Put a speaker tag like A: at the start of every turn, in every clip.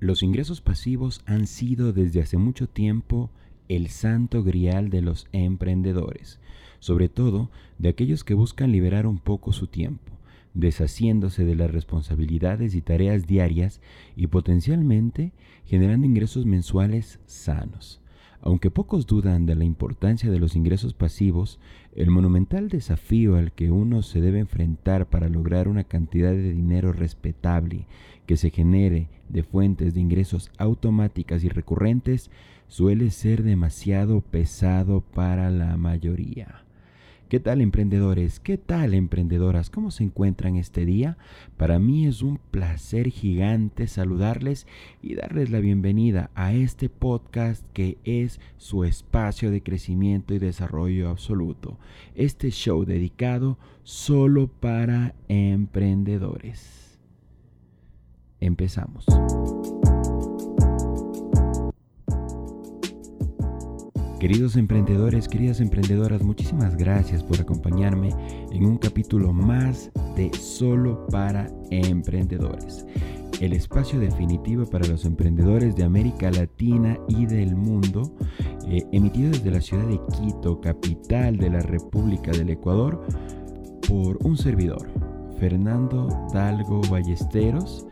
A: Los ingresos pasivos han sido desde hace mucho tiempo el santo grial de los emprendedores, sobre todo de aquellos que buscan liberar un poco su tiempo, deshaciéndose de las responsabilidades y tareas diarias y potencialmente generando ingresos mensuales sanos. Aunque pocos dudan de la importancia de los ingresos pasivos, el monumental desafío al que uno se debe enfrentar para lograr una cantidad de dinero respetable que se genere de fuentes de ingresos automáticas y recurrentes suele ser demasiado pesado para la mayoría. ¿Qué tal emprendedores? ¿Qué tal emprendedoras? ¿Cómo se encuentran este día? Para mí es un placer gigante saludarles y darles la bienvenida a este podcast que es su espacio de crecimiento y desarrollo absoluto. Este show dedicado solo para emprendedores. Empezamos. Queridos emprendedores, queridas emprendedoras, muchísimas gracias por acompañarme en un capítulo más de Solo para Emprendedores, el espacio definitivo para los emprendedores de América Latina y del mundo, eh, emitido desde la ciudad de Quito, capital de la República del Ecuador, por un servidor, Fernando Dalgo Ballesteros,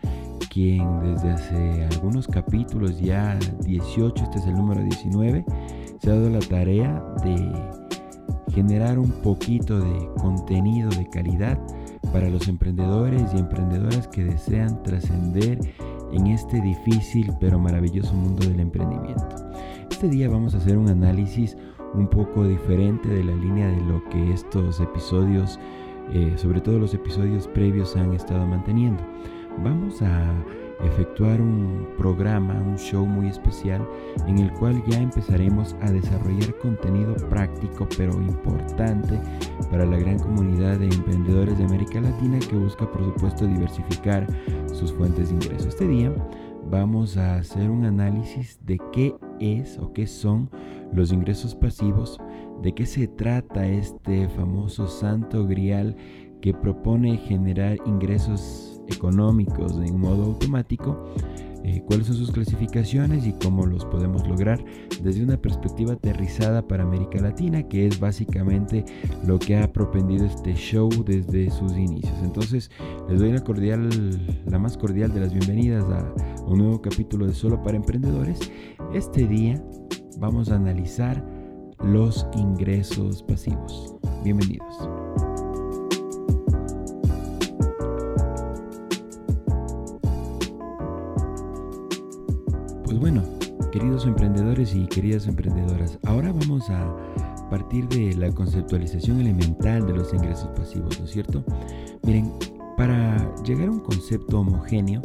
A: quien desde hace algunos capítulos, ya 18, este es el número 19, se ha dado la tarea de generar un poquito de contenido de calidad para los emprendedores y emprendedoras que desean trascender en este difícil pero maravilloso mundo del emprendimiento. Este día vamos a hacer un análisis un poco diferente de la línea de lo que estos episodios, eh, sobre todo los episodios previos, han estado manteniendo. Vamos a efectuar un programa, un show muy especial en el cual ya empezaremos a desarrollar contenido práctico pero importante para la gran comunidad de emprendedores de América Latina que busca por supuesto diversificar sus fuentes de ingreso. Este día vamos a hacer un análisis de qué es o qué son los ingresos pasivos, de qué se trata este famoso santo grial que propone generar ingresos económicos de un modo automático, eh, cuáles son sus clasificaciones y cómo los podemos lograr desde una perspectiva aterrizada para América Latina, que es básicamente lo que ha propendido este show desde sus inicios. Entonces, les doy la, cordial, la más cordial de las bienvenidas a un nuevo capítulo de Solo para Emprendedores. Este día vamos a analizar los ingresos pasivos. Bienvenidos. Bueno, queridos emprendedores y queridas emprendedoras, ahora vamos a partir de la conceptualización elemental de los ingresos pasivos, ¿no es cierto? Miren, para llegar a un concepto homogéneo,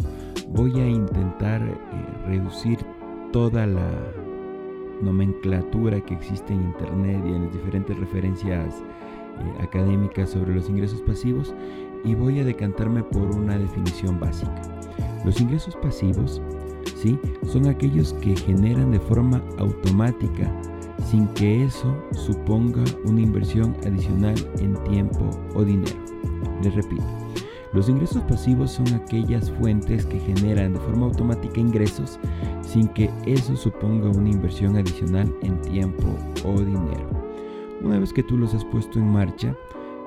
A: voy a intentar eh, reducir toda la nomenclatura que existe en Internet y en las diferentes referencias eh, académicas sobre los ingresos pasivos y voy a decantarme por una definición básica. Los ingresos pasivos son aquellos que generan de forma automática sin que eso suponga una inversión adicional en tiempo o dinero. Les repito, los ingresos pasivos son aquellas fuentes que generan de forma automática ingresos sin que eso suponga una inversión adicional en tiempo o dinero. Una vez que tú los has puesto en marcha,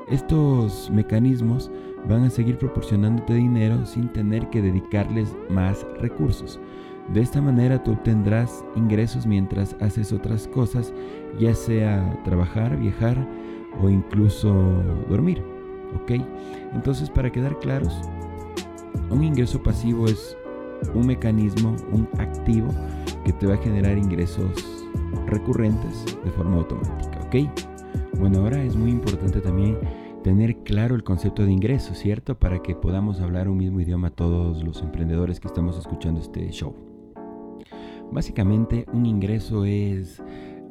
A: estos mecanismos van a seguir proporcionándote dinero sin tener que dedicarles más recursos. De esta manera tú obtendrás ingresos mientras haces otras cosas, ya sea trabajar, viajar o incluso dormir. ¿Ok? Entonces, para quedar claros, un ingreso pasivo es un mecanismo, un activo que te va a generar ingresos recurrentes de forma automática. ¿Ok? Bueno, ahora es muy importante también tener claro el concepto de ingreso, ¿cierto? Para que podamos hablar un mismo idioma todos los emprendedores que estamos escuchando este show. Básicamente un ingreso es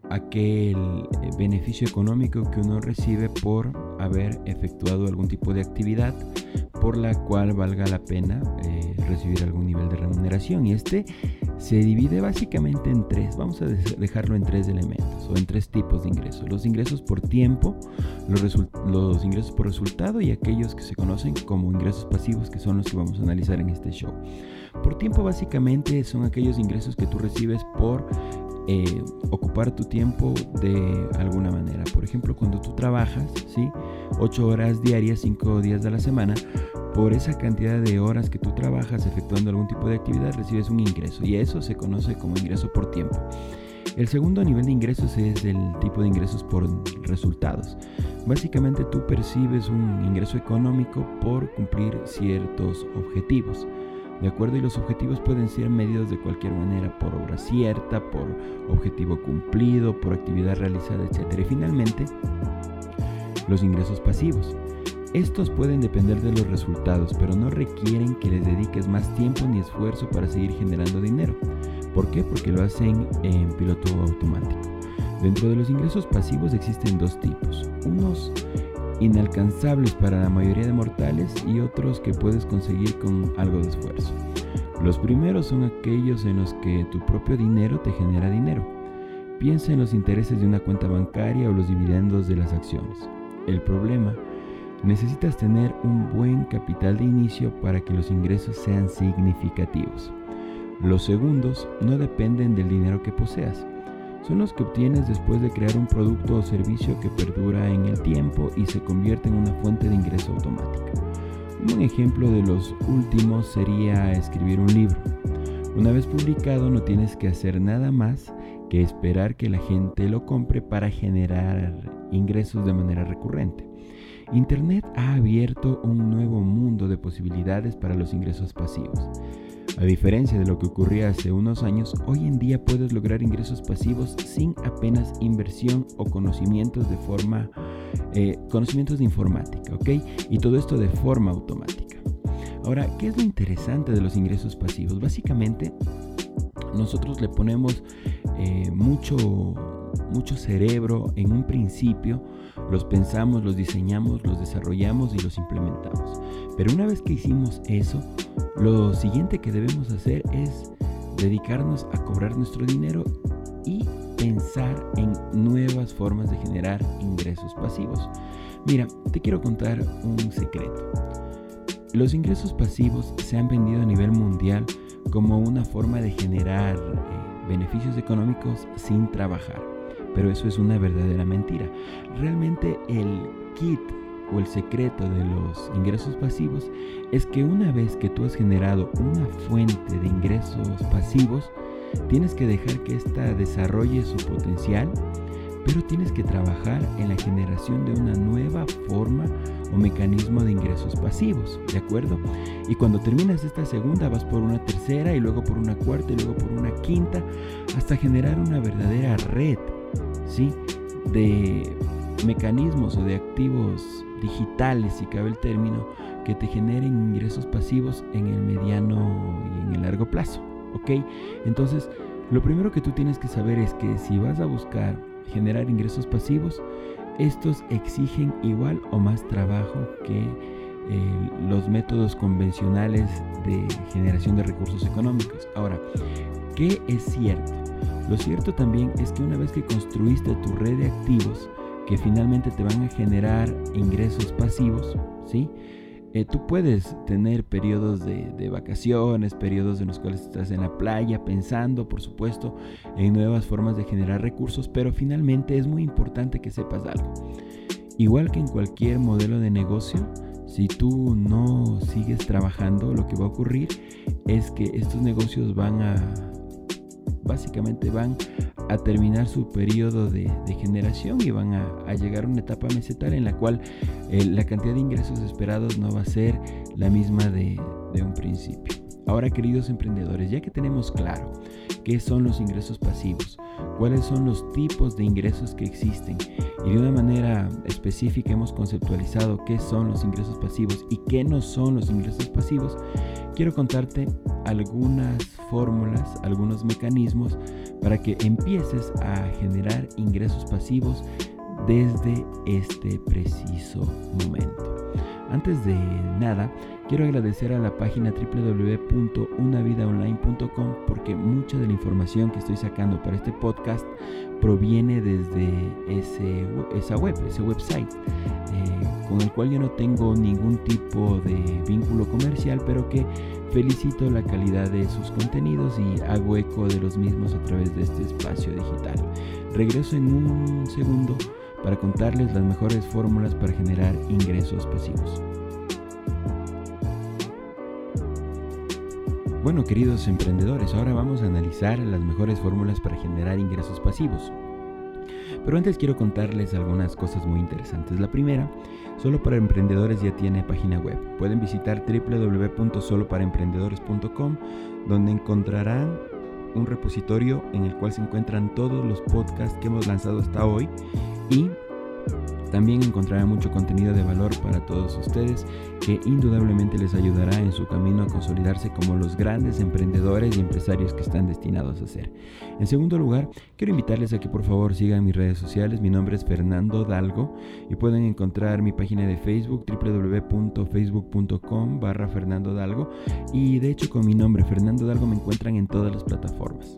A: aquel eh, beneficio económico que uno recibe por haber efectuado algún tipo de actividad por la cual valga la pena eh, recibir algún nivel de remuneración y este se divide básicamente en tres, vamos a dejarlo en tres elementos o en tres tipos de ingresos. Los ingresos por tiempo, los, los, ingresos por resultado y aquellos que se conocen como ingresos pasivos que son los que vamos a analizar en este show. por tiempo básicamente son aquellos ingresos que tú recibes por eh, ocupar tu tiempo de alguna manera. Por ejemplo, cuando tú trabajas, ¿sí? 8 horas diarias, 5 días de la semana, por esa cantidad de horas que tú trabajas efectuando algún tipo de actividad, recibes un ingreso y eso se conoce como ingreso por tiempo. El segundo nivel de ingresos es el tipo de ingresos por resultados. Básicamente tú percibes un ingreso económico por cumplir ciertos objetivos. ¿De acuerdo? Y los objetivos pueden ser medidos de cualquier manera, por obra cierta, por objetivo cumplido, por actividad realizada, etc. Y finalmente, los ingresos pasivos. Estos pueden depender de los resultados, pero no requieren que les dediques más tiempo ni esfuerzo para seguir generando dinero. ¿Por qué? Porque lo hacen en piloto automático. Dentro de los ingresos pasivos existen dos tipos. Unos inalcanzables para la mayoría de mortales y otros que puedes conseguir con algo de esfuerzo. Los primeros son aquellos en los que tu propio dinero te genera dinero. Piensa en los intereses de una cuenta bancaria o los dividendos de las acciones. El problema, necesitas tener un buen capital de inicio para que los ingresos sean significativos. Los segundos no dependen del dinero que poseas son los que obtienes después de crear un producto o servicio que perdura en el tiempo y se convierte en una fuente de ingreso automática. Un ejemplo de los últimos sería escribir un libro. Una vez publicado no tienes que hacer nada más que esperar que la gente lo compre para generar ingresos de manera recurrente. Internet ha abierto un nuevo mundo de posibilidades para los ingresos pasivos. A diferencia de lo que ocurría hace unos años, hoy en día puedes lograr ingresos pasivos sin apenas inversión o conocimientos de forma, eh, conocimientos de informática, ¿ok? Y todo esto de forma automática. Ahora, ¿qué es lo interesante de los ingresos pasivos? Básicamente, nosotros le ponemos eh, mucho, mucho cerebro en un principio, los pensamos, los diseñamos, los desarrollamos y los implementamos. Pero una vez que hicimos eso, lo siguiente que debemos hacer es dedicarnos a cobrar nuestro dinero y pensar en nuevas formas de generar ingresos pasivos. Mira, te quiero contar un secreto. Los ingresos pasivos se han vendido a nivel mundial como una forma de generar eh, beneficios económicos sin trabajar, pero eso es una verdadera mentira. Realmente el kit o el secreto de los ingresos pasivos es que una vez que tú has generado una fuente de ingresos pasivos, tienes que dejar que ésta desarrolle su potencial, pero tienes que trabajar en la generación de una nueva forma o mecanismo de ingresos pasivos, ¿de acuerdo? Y cuando terminas esta segunda vas por una tercera y luego por una cuarta y luego por una quinta hasta generar una verdadera red, ¿sí? De mecanismos o de activos digitales, si cabe el término, que te generen ingresos pasivos en el mediano y en el largo plazo. ¿Ok? Entonces, lo primero que tú tienes que saber es que si vas a buscar generar ingresos pasivos, estos exigen igual o más trabajo que eh, los métodos convencionales de generación de recursos económicos. Ahora, ¿qué es cierto? Lo cierto también es que una vez que construiste tu red de activos, que finalmente te van a generar ingresos pasivos, ¿sí? Eh, tú puedes tener periodos de, de, vacaciones, periodos en los cuales estás en la playa pensando, por supuesto, en nuevas formas de generar recursos, pero finalmente es muy importante que sepas algo. Igual que en cualquier modelo de negocio, si tú no sigues trabajando, lo que va a ocurrir es que estos negocios van a, básicamente van a terminar su periodo de, generación y van a, llegar a una etapa mesetal en la cual eh, la cantidad de ingresos esperados no va a ser la misma de, de un principio. Ahora, queridos emprendedores, ya que tenemos claro qué son los ingresos pasivos, cuáles son los tipos de ingresos que existen y de una manera específica hemos conceptualizado qué son los ingresos pasivos y qué no son los ingresos pasivos, quiero contarte algunas fórmulas, algunos mecanismos para que empieces a generar ingresos pasivos desde este preciso momento. Antes de nada, quiero agradecer a la página www.unavidaonline.com porque mucha de la información que estoy sacando para este podcast proviene desde ese, esa web, ese website. Eh, con el cual yo no tengo ningún tipo de vínculo comercial, pero que felicito la calidad de sus contenidos y hago eco de los mismos a través de este espacio digital. Regreso en un segundo para contarles las mejores fórmulas para generar ingresos pasivos. Bueno, queridos emprendedores, ahora vamos a analizar las mejores fórmulas para generar ingresos pasivos. Pero antes quiero contarles algunas cosas muy interesantes. La primera, Solo para Emprendedores ya tiene página web. Pueden visitar www.soloparaemprendedores.com donde encontrarán un repositorio en el cual se encuentran todos los podcasts que hemos lanzado hasta hoy y también encontrarán mucho contenido de valor para todos ustedes que indudablemente les ayudará en su camino a consolidarse como los grandes emprendedores y empresarios que están destinados a ser. En segundo lugar, quiero invitarles a que por favor sigan mis redes sociales. Mi nombre es Fernando Dalgo y pueden encontrar mi página de Facebook www.facebook.com barra Fernando Dalgo y de hecho con mi nombre Fernando Dalgo me encuentran en todas las plataformas.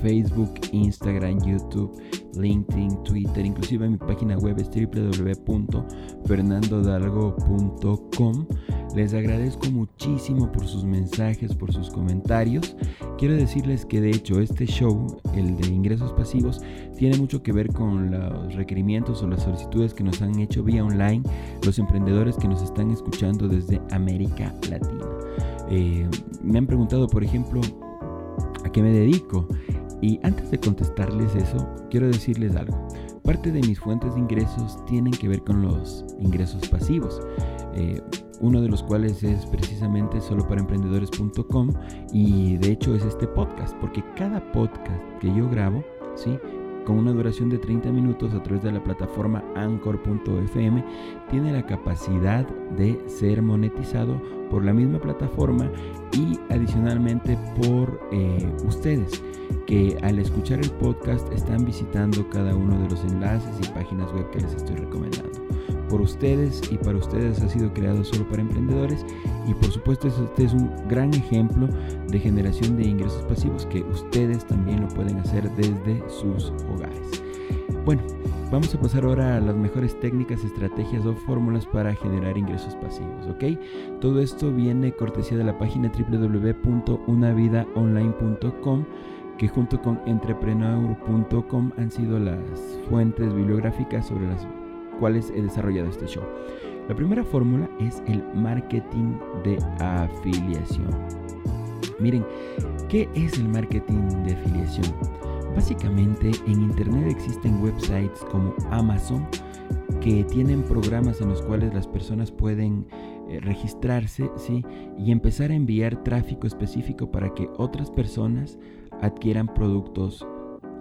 A: Facebook, Instagram, YouTube, LinkedIn, Twitter, inclusive mi página web es www.fernandodalgo.com. Les agradezco muchísimo por sus mensajes, por sus comentarios. Quiero decirles que de hecho este show, el de ingresos pasivos, tiene mucho que ver con los requerimientos o las solicitudes que nos han hecho vía online los emprendedores que nos están escuchando desde América Latina. Eh, me han preguntado, por ejemplo, ¿a qué me dedico? Y antes de contestarles eso, quiero decirles algo. Parte de mis fuentes de ingresos tienen que ver con los ingresos pasivos. Eh, uno de los cuales es precisamente solo para emprendedores.com y de hecho es este podcast, porque cada podcast que yo grabo, ¿sí? Con una duración de 30 minutos a través de la plataforma anchor.fm, tiene la capacidad de ser monetizado por la misma plataforma y adicionalmente por eh, ustedes que al escuchar el podcast están visitando cada uno de los enlaces y páginas web que les estoy recomendando. Por ustedes y para ustedes ha sido creado solo para emprendedores y por supuesto este es un gran ejemplo de generación de ingresos pasivos que ustedes también lo pueden hacer desde sus hogares. Bueno, vamos a pasar ahora a las mejores técnicas, estrategias o fórmulas para generar ingresos pasivos, ¿ok? Todo esto viene cortesía de la página www.unavidaonline.com que junto con entrepreneur.com han sido las fuentes bibliográficas sobre las cuales he desarrollado este show. La primera fórmula es el marketing de afiliación. Miren, ¿qué es el marketing de afiliación? Básicamente en Internet existen websites como Amazon que tienen programas en los cuales las personas pueden eh, registrarse ¿sí? y empezar a enviar tráfico específico para que otras personas adquieran productos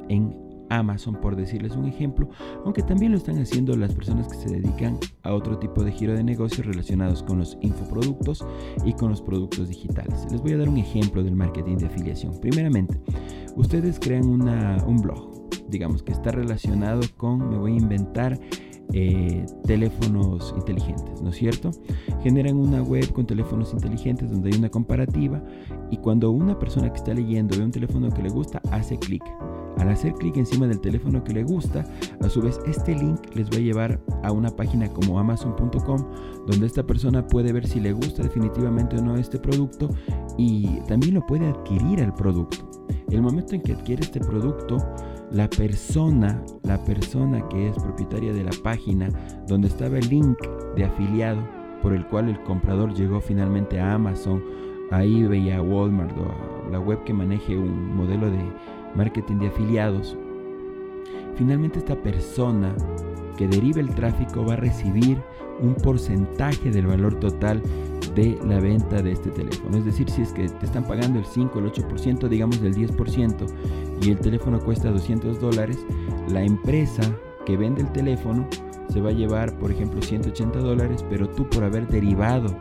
A: en Amazon, por decirles un ejemplo, aunque también lo están haciendo las personas que se dedican a otro tipo de giro de negocios relacionados con los infoproductos y con los productos digitales. Les voy a dar un ejemplo del marketing de afiliación. Primeramente, ustedes crean un blog, digamos que está relacionado con, me voy a inventar, eh, teléfonos inteligentes, ¿no es cierto? Generan una web con teléfonos inteligentes donde hay una comparativa y cuando una persona que está leyendo ve un teléfono que le gusta, hace clic. Al hacer clic encima del teléfono que le gusta, a su vez este link les va a llevar a una página como amazon.com donde esta persona puede ver si le gusta definitivamente o no este producto y también lo puede adquirir al producto. El momento en que adquiere este producto, la persona, la persona que es propietaria de la página donde estaba el link de afiliado por el cual el comprador llegó finalmente a Amazon, a eBay, a Walmart o a la web que maneje un modelo de marketing de afiliados, finalmente esta persona que deriva el tráfico va a recibir un porcentaje del valor total de la venta de este teléfono. Es decir, si es que te están pagando el 5, el 8%, digamos del 10%, y el teléfono cuesta 200 dólares, la empresa que vende el teléfono se va a llevar, por ejemplo, 180 dólares, pero tú por haber derivado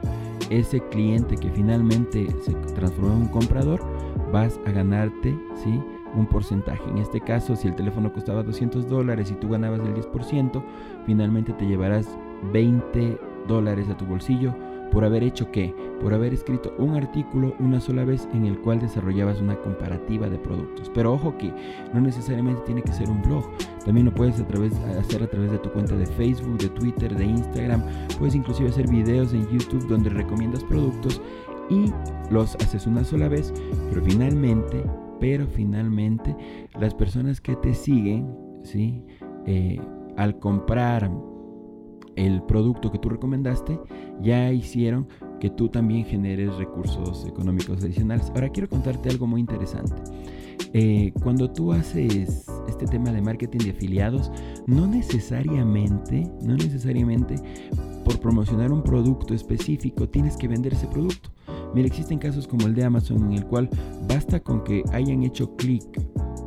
A: ese cliente que finalmente se transformó en un comprador, vas a ganarte, ¿sí? Un porcentaje. En este caso, si el teléfono costaba 200 dólares y tú ganabas el 10%, finalmente te llevarás 20 dólares a tu bolsillo por haber hecho qué? Por haber escrito un artículo una sola vez en el cual desarrollabas una comparativa de productos. Pero ojo que no necesariamente tiene que ser un blog. También lo puedes hacer a través de tu cuenta de Facebook, de Twitter, de Instagram. Puedes inclusive hacer videos en YouTube donde recomiendas productos y los haces una sola vez, pero finalmente, pero finalmente las personas que te siguen, ¿sí? Eh, al comprar el producto que tú recomendaste, ya hicieron que tú también generes recursos económicos adicionales. Ahora quiero contarte algo muy interesante. Eh, cuando tú haces este tema de marketing de afiliados, no necesariamente, no necesariamente por promocionar un producto específico tienes que vender ese producto. Mira, existen casos como el de Amazon en el cual basta con que hayan hecho clic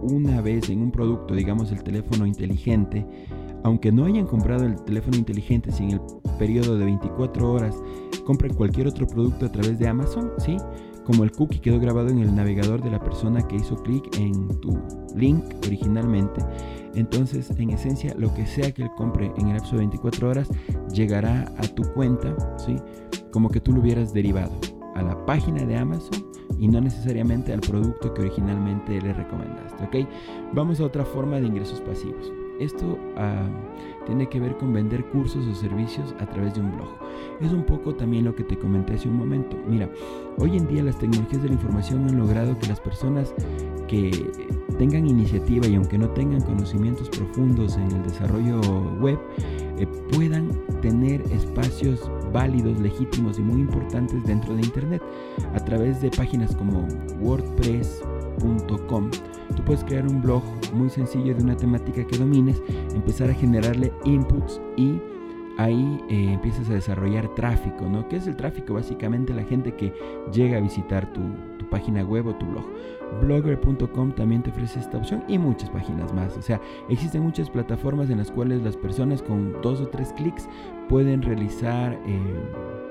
A: una vez en un producto, digamos el teléfono inteligente, aunque no hayan comprado el teléfono inteligente, si en el periodo de 24 horas compren cualquier otro producto a través de Amazon, ¿sí? Como el cookie quedó grabado en el navegador de la persona que hizo clic en tu link originalmente, entonces en esencia lo que sea que él compre en el lapso de 24 horas llegará a tu cuenta, ¿sí? Como que tú lo hubieras derivado a la página de Amazon y no necesariamente al producto que originalmente le recomendaste, ¿ok? Vamos a otra forma de ingresos pasivos. Esto ah, tiene que ver con vender cursos o servicios a través de un blog. Es un poco también lo que te comenté hace un momento. Mira, hoy en día las tecnologías de la información han logrado que las personas que tengan iniciativa y aunque no tengan conocimientos profundos en el desarrollo web, eh, puedan tener espacios válidos, legítimos y muy importantes dentro de Internet a través de páginas como wordpress.com Tú puedes crear un blog muy sencillo de una temática que domines, empezar a generarle inputs y ahí eh, empiezas a desarrollar tráfico, ¿no? ¿Qué es el tráfico? Básicamente la gente que llega a visitar tu, tu página web o tu blog. Blogger.com también te ofrece esta opción y muchas páginas más. O sea, existen muchas plataformas en las cuales las personas con dos o tres clics pueden realizar... Eh,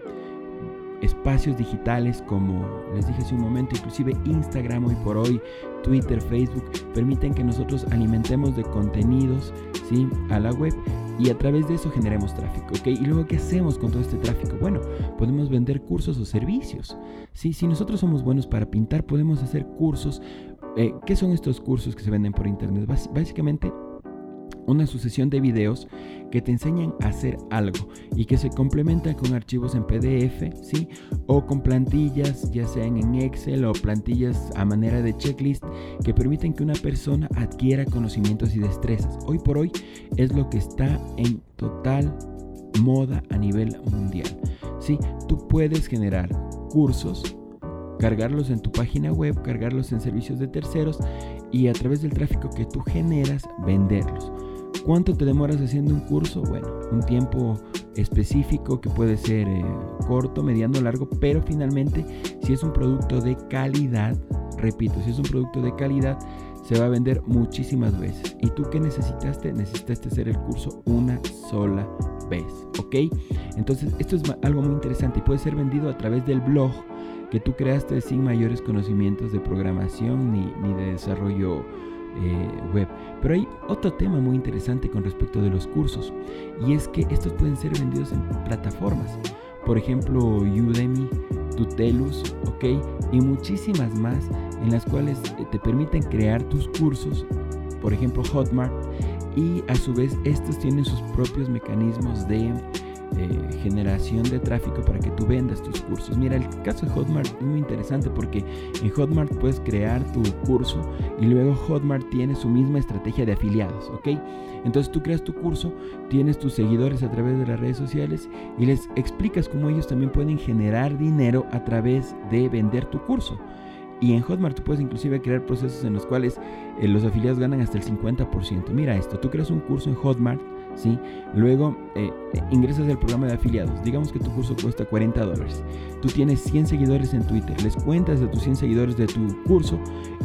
A: espacios digitales como les dije hace un momento, inclusive Instagram hoy por hoy, Twitter, Facebook, permiten que nosotros alimentemos de contenidos ¿sí? a la web y a través de eso generemos tráfico. ¿ok? Y luego, ¿qué hacemos con todo este tráfico? Bueno, podemos vender cursos o servicios. ¿sí? Si nosotros somos buenos para pintar, podemos hacer cursos. Eh, ¿Qué son estos cursos que se venden por internet? básicamente una sucesión de videos que te enseñan a hacer algo y que se complementan con archivos en PDF, ¿sí? O con plantillas, ya sean en Excel o plantillas a manera de checklist que permiten que una persona adquiera conocimientos y destrezas. Hoy por hoy es lo que está en total moda a nivel mundial. ¿Sí? Tú puedes generar cursos, cargarlos en tu página web, cargarlos en servicios de terceros y a través del tráfico que tú generas venderlos. ¿Cuánto te demoras haciendo un curso? Bueno, un tiempo específico que puede ser eh, corto, mediano, largo, pero finalmente si es un producto de calidad, repito, si es un producto de calidad, se va a vender muchísimas veces. ¿Y tú qué necesitaste? Necesitaste hacer el curso una sola vez, ¿ok? Entonces esto es algo muy interesante y puede ser vendido a través del blog que tú creaste sin mayores conocimientos de programación ni, ni de desarrollo eh, web. Pero hay otro tema muy interesante con respecto de los cursos y es que estos pueden ser vendidos en plataformas. Por ejemplo, Udemy, Tutelus, ok, y muchísimas más en las cuales eh, te permiten crear tus cursos. Por ejemplo, Hotmart y a su vez estos tienen sus propios mecanismos de generación de tráfico para que tú vendas tus cursos. Mira, el caso de Hotmart es muy interesante porque en Hotmart puedes crear tu curso y luego Hotmart tiene su misma estrategia de afiliados, ¿ok? Entonces tú creas tu curso, tienes tus seguidores a través de las redes sociales y les explicas cómo ellos también pueden generar dinero a través de vender tu curso. Y en Hotmart tú puedes inclusive crear procesos en los cuales eh, los afiliados ganan hasta el 50%. Mira esto, tú creas un curso en Hotmart Luego eh, ingresas al programa de afiliados. Digamos que tu curso cuesta 40 dólares. Tú tienes 100 seguidores en Twitter. Les cuentas de tus 100 seguidores de tu curso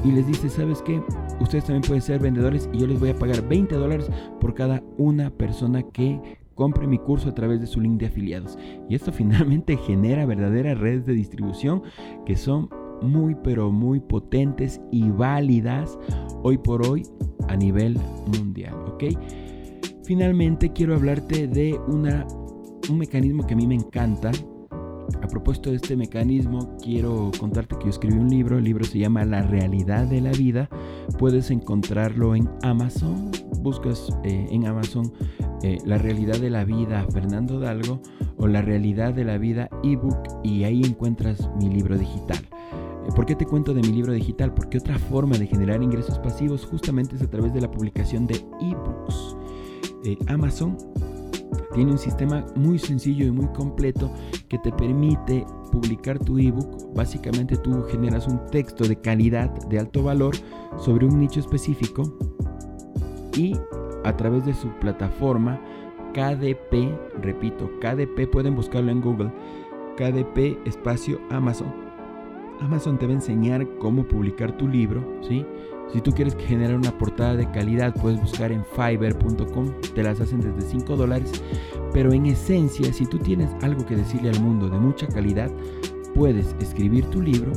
A: y les dices, ¿sabes qué? Ustedes también pueden ser vendedores y yo les voy a pagar 20 dólares por cada una persona que compre mi curso a través de su link de afiliados. Y esto finalmente genera verdaderas redes de distribución que son muy pero muy potentes y válidas hoy por hoy a nivel mundial, ¿ok? Finalmente quiero hablarte de una, un mecanismo que a mí me encanta A propósito de este mecanismo, quiero contarte que yo escribí un libro, el libro se llama La realidad de la vida, puedes encontrarlo en Amazon, buscas eh, en Amazon eh, La realidad de la vida Fernando Dalgo o La realidad de la vida ebook y ahí encuentras mi libro digital. Eh, ¿Por qué te cuento de mi libro digital? Porque otra forma de generar ingresos pasivos justamente es a través de la publicación de ebooks. Amazon tiene un sistema muy sencillo y muy completo que te permite publicar tu ebook. Básicamente tú generas un texto de calidad, de alto valor, sobre un nicho específico y a través de su plataforma KDP, repito, KDP pueden buscarlo en Google, KDP espacio Amazon. Amazon te va a enseñar cómo publicar tu libro, ¿sí? Si tú quieres generar una portada de calidad, puedes buscar en fiverr.com, te las hacen desde 5 dólares. Pero en esencia, si tú tienes algo que decirle al mundo de mucha calidad, puedes escribir tu libro,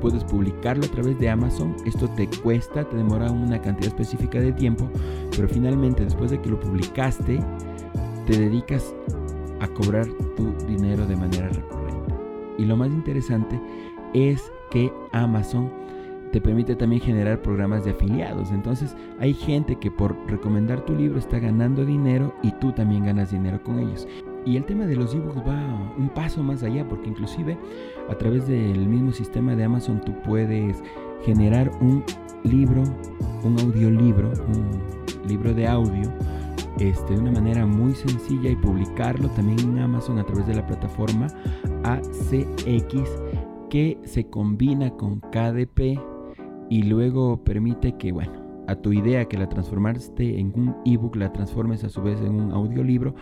A: puedes publicarlo a través de Amazon. Esto te cuesta, te demora una cantidad específica de tiempo, pero finalmente después de que lo publicaste, te dedicas a cobrar tu dinero de manera recurrente. Y lo más interesante es que Amazon te permite también generar programas de afiliados. Entonces hay gente que por recomendar tu libro está ganando dinero y tú también ganas dinero con ellos. Y el tema de los ebooks va un paso más allá porque inclusive a través del mismo sistema de Amazon tú puedes generar un libro, un audiolibro, un libro de audio este, de una manera muy sencilla y publicarlo también en Amazon a través de la plataforma ACX que se combina con KDP y luego permite que, bueno, a tu idea que la transformaste en un ebook la transformes a su vez en un audiolibro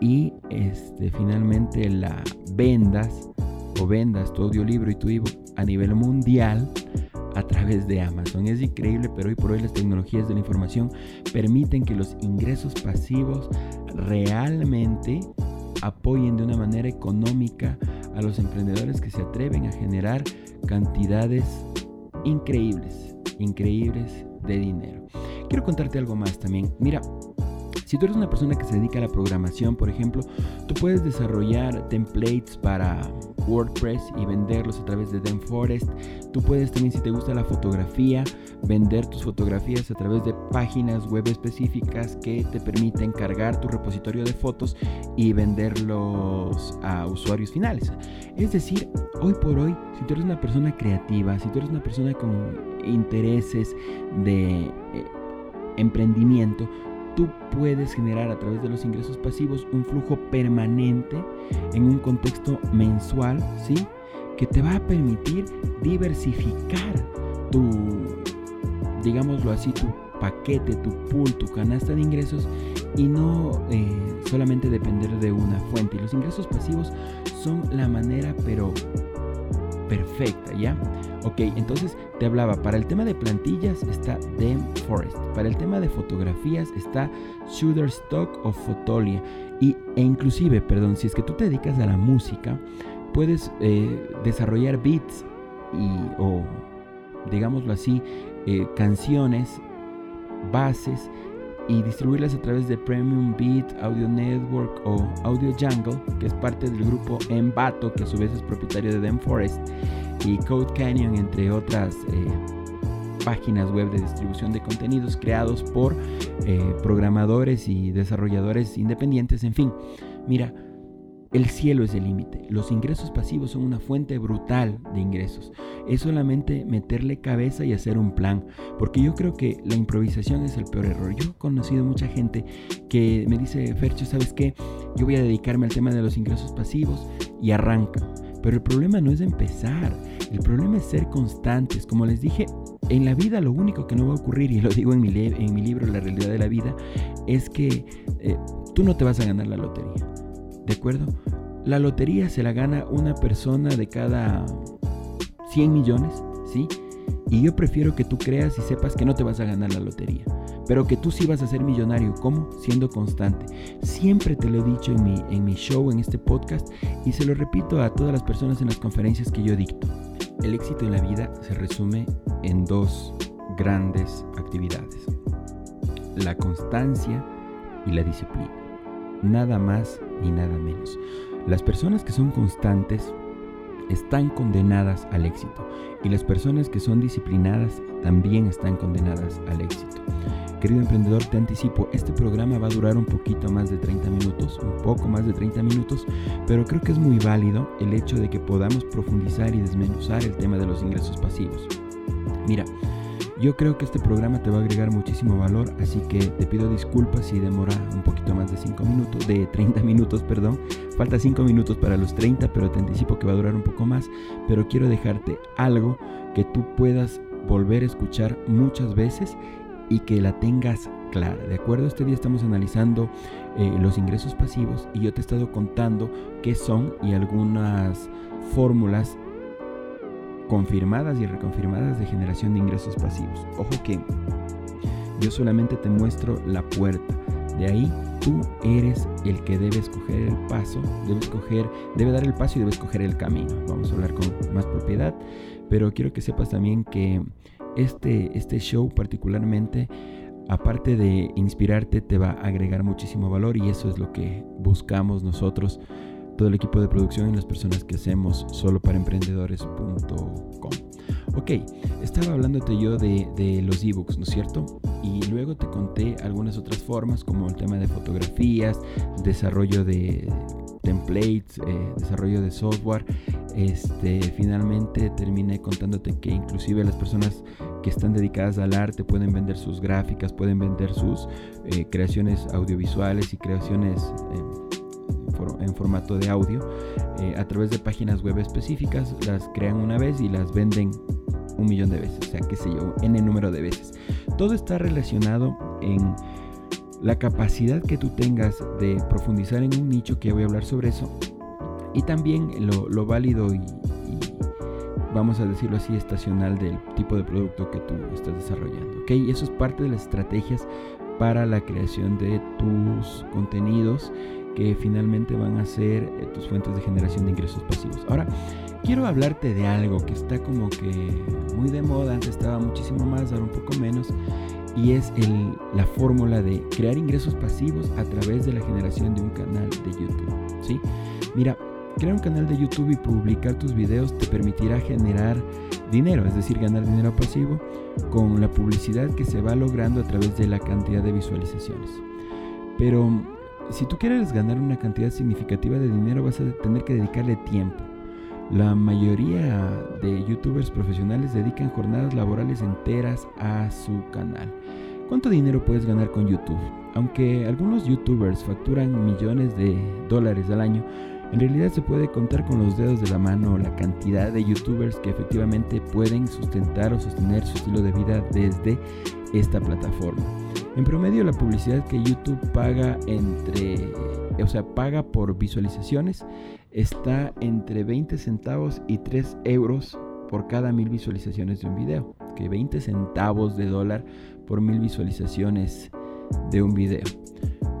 A: y este, finalmente la vendas o vendas tu audiolibro y tu ebook a nivel mundial a través de Amazon. Es increíble, pero hoy por hoy las tecnologías de la información permiten que los ingresos pasivos realmente apoyen de una manera económica a los emprendedores que se atreven a generar cantidades increíbles, increíbles de dinero. Quiero contarte algo más también. Mira, si tú eres una persona que se dedica a la programación, por ejemplo, tú puedes desarrollar templates para WordPress y venderlos a través de DemForest. Tú puedes también, si te gusta la fotografía, vender tus fotografías a través de páginas web específicas que te permiten cargar tu repositorio de fotos y venderlos a usuarios finales. Es decir, hoy por hoy, si tú eres una persona creativa, si tú eres una persona con intereses de eh, emprendimiento, tú puedes generar a través de los ingresos pasivos un flujo permanente en un contexto mensual, ¿sí? Que te va a permitir diversificar tu, digámoslo así, tu paquete, tu pool, tu canasta de ingresos y no eh, solamente depender de una fuente. Y los ingresos pasivos son la manera, pero perfecta, ¿ya? Ok, entonces te hablaba, para el tema de plantillas está Dem Forest, para el tema de fotografías está Shutterstock o Fotolia, y, e inclusive, perdón, si es que tú te dedicas a la música, puedes eh, desarrollar beats y, o, digámoslo así, eh, canciones, bases y distribuirlas a través de Premium Beat, Audio Network o Audio Jungle, que es parte del grupo Envato, que a su vez es propietario de Dem Forest, y Code Canyon, entre otras eh, páginas web de distribución de contenidos creados por eh, programadores y desarrolladores independientes. En fin, mira, el cielo es el límite. Los ingresos pasivos son una fuente brutal de ingresos. Es solamente meterle cabeza y hacer un plan. Porque yo creo que la improvisación es el peor error. Yo he conocido mucha gente que me dice, Fercho, ¿sabes qué? Yo voy a dedicarme al tema de los ingresos pasivos y arranca. Pero el problema no es empezar. El problema es ser constantes. Como les dije, en la vida lo único que no va a ocurrir, y lo digo en mi, libro La realidad de la vida, es que eh, tú no te vas a ganar la lotería. ¿De acuerdo? La lotería se la gana una persona de cada 100 millones, ¿sí? Y yo prefiero que tú creas y sepas que no te vas a ganar la lotería, pero que tú sí vas a ser millonario. ¿Cómo? Siendo constante. Siempre te lo he dicho en mi, en mi show, en este podcast, y se lo repito a todas las personas en las conferencias que yo dicto. El éxito en la vida se resume en dos grandes actividades. La constancia y la disciplina. Nada más ni nada menos. Las personas que son constantes están condenadas al éxito y las personas que son disciplinadas también están condenadas al éxito. Querido emprendedor, te anticipo, este programa va a durar un poquito más de 30 minutos, un poco más de 30 minutos, pero creo que es muy válido el hecho de que podamos profundizar y desmenuzar el tema de los ingresos pasivos. Mira, yo creo que este programa te va a agregar muchísimo valor, así que te pido disculpas si demora un poquito más de 5 minutos, de 30 minutos, perdón. Falta 5 minutos para los 30, pero te anticipo que va a durar un poco más, pero quiero dejarte algo que tú puedas volver a escuchar muchas veces y que la tengas clara. ¿De acuerdo? Este día estamos analizando eh, los ingresos pasivos y yo te he estado contando qué son y algunas fórmulas confirmadas y reconfirmadas de generación de ingresos pasivos. Ojo que yo solamente te muestro la puerta. De ahí tú eres el que debe escoger el paso, debe escoger, debe dar el paso y debe escoger el camino. Vamos a hablar con más propiedad, pero quiero que sepas también que este, este show particularmente, aparte de inspirarte, te va a agregar muchísimo valor y eso es lo que buscamos nosotros, todo el equipo de producción y las personas que hacemos solo para emprendedores.com. Ok, estaba hablándote yo de, de los ebooks, ¿no es cierto? Y luego te conté algunas otras formas como el tema de fotografías, desarrollo de templates, eh, desarrollo de software. Este, finalmente terminé contándote que inclusive las personas que están dedicadas al arte pueden vender sus gráficas, pueden vender sus eh, creaciones audiovisuales y creaciones en formato de audio eh, a través de páginas web específicas, las crean una vez y las venden un millón de veces, o sea, qué sé yo, n número de veces. Todo está relacionado en la capacidad que tú tengas de profundizar en un nicho, que voy a hablar sobre eso, y también lo, válido y, vamos a decirlo así, estacional del tipo de producto que tú estás desarrollando. ¿ok? Eso es parte de las estrategias para la creación de tus contenidos que finalmente van a ser eh, tus fuentes de generación de ingresos pasivos. Ahora, quiero hablarte de algo que está como que muy de moda, antes estaba muchísimo más, ahora un poco menos, y es el, la fórmula de crear ingresos pasivos a través de la generación de un canal de YouTube. ¿sí? Mira, crear un canal de YouTube y publicar tus videos te permitirá generar dinero, es decir, ganar dinero pasivo con la publicidad que se va logrando a través de la cantidad de visualizaciones. Pero si tú quieres ganar una cantidad significativa de dinero vas a tener que dedicarle tiempo. La mayoría de youtubers profesionales dedican jornadas laborales enteras a su canal. ¿Cuánto dinero puedes ganar con YouTube? Aunque algunos youtubers facturan millones de dólares al año, en realidad se puede contar con los dedos de la mano la cantidad de youtubers que efectivamente pueden sustentar o sostener su estilo de vida desde esta plataforma. En promedio la publicidad que YouTube paga entre, o sea, paga por visualizaciones está entre 20 centavos y 3 euros por cada mil visualizaciones de un video. Que 20 centavos de dólar por mil visualizaciones de un video.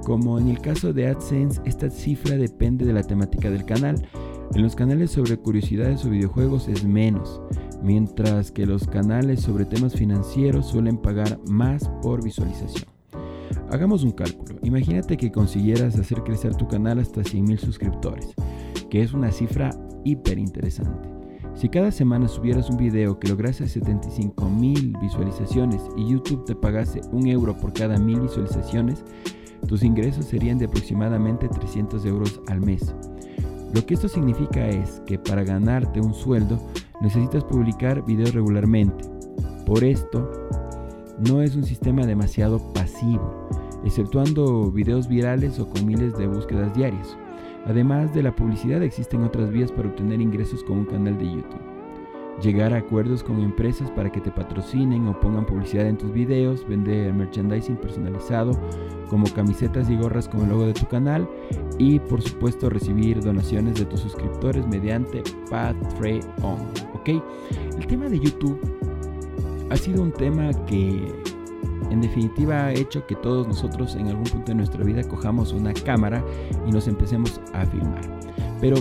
A: Como en el caso de AdSense, esta cifra depende de la temática del canal. En los canales sobre curiosidades o videojuegos es menos, mientras que los canales sobre temas financieros suelen pagar más por visualización. Hagamos un cálculo. Imagínate que consiguieras hacer crecer tu canal hasta 100.000 suscriptores, que es una cifra hiper interesante. Si cada semana subieras un video que lograse 75.000 visualizaciones y YouTube te pagase un euro por cada mil visualizaciones, tus ingresos serían de aproximadamente 300 euros al mes. Lo que esto significa es que para ganarte un sueldo necesitas publicar videos regularmente. Por esto, no es un sistema demasiado pasivo, exceptuando videos virales o con miles de búsquedas diarias. Además de la publicidad existen otras vías para obtener ingresos con un canal de YouTube llegar a acuerdos con empresas para que te patrocinen o pongan publicidad en tus videos, vender merchandising personalizado como camisetas y gorras con el logo de tu canal y por supuesto recibir donaciones de tus suscriptores mediante Patreon. ¿Ok? El tema de YouTube ha sido un tema que en definitiva ha hecho que todos nosotros en algún punto de nuestra vida cojamos una cámara y nos empecemos a filmar. Pero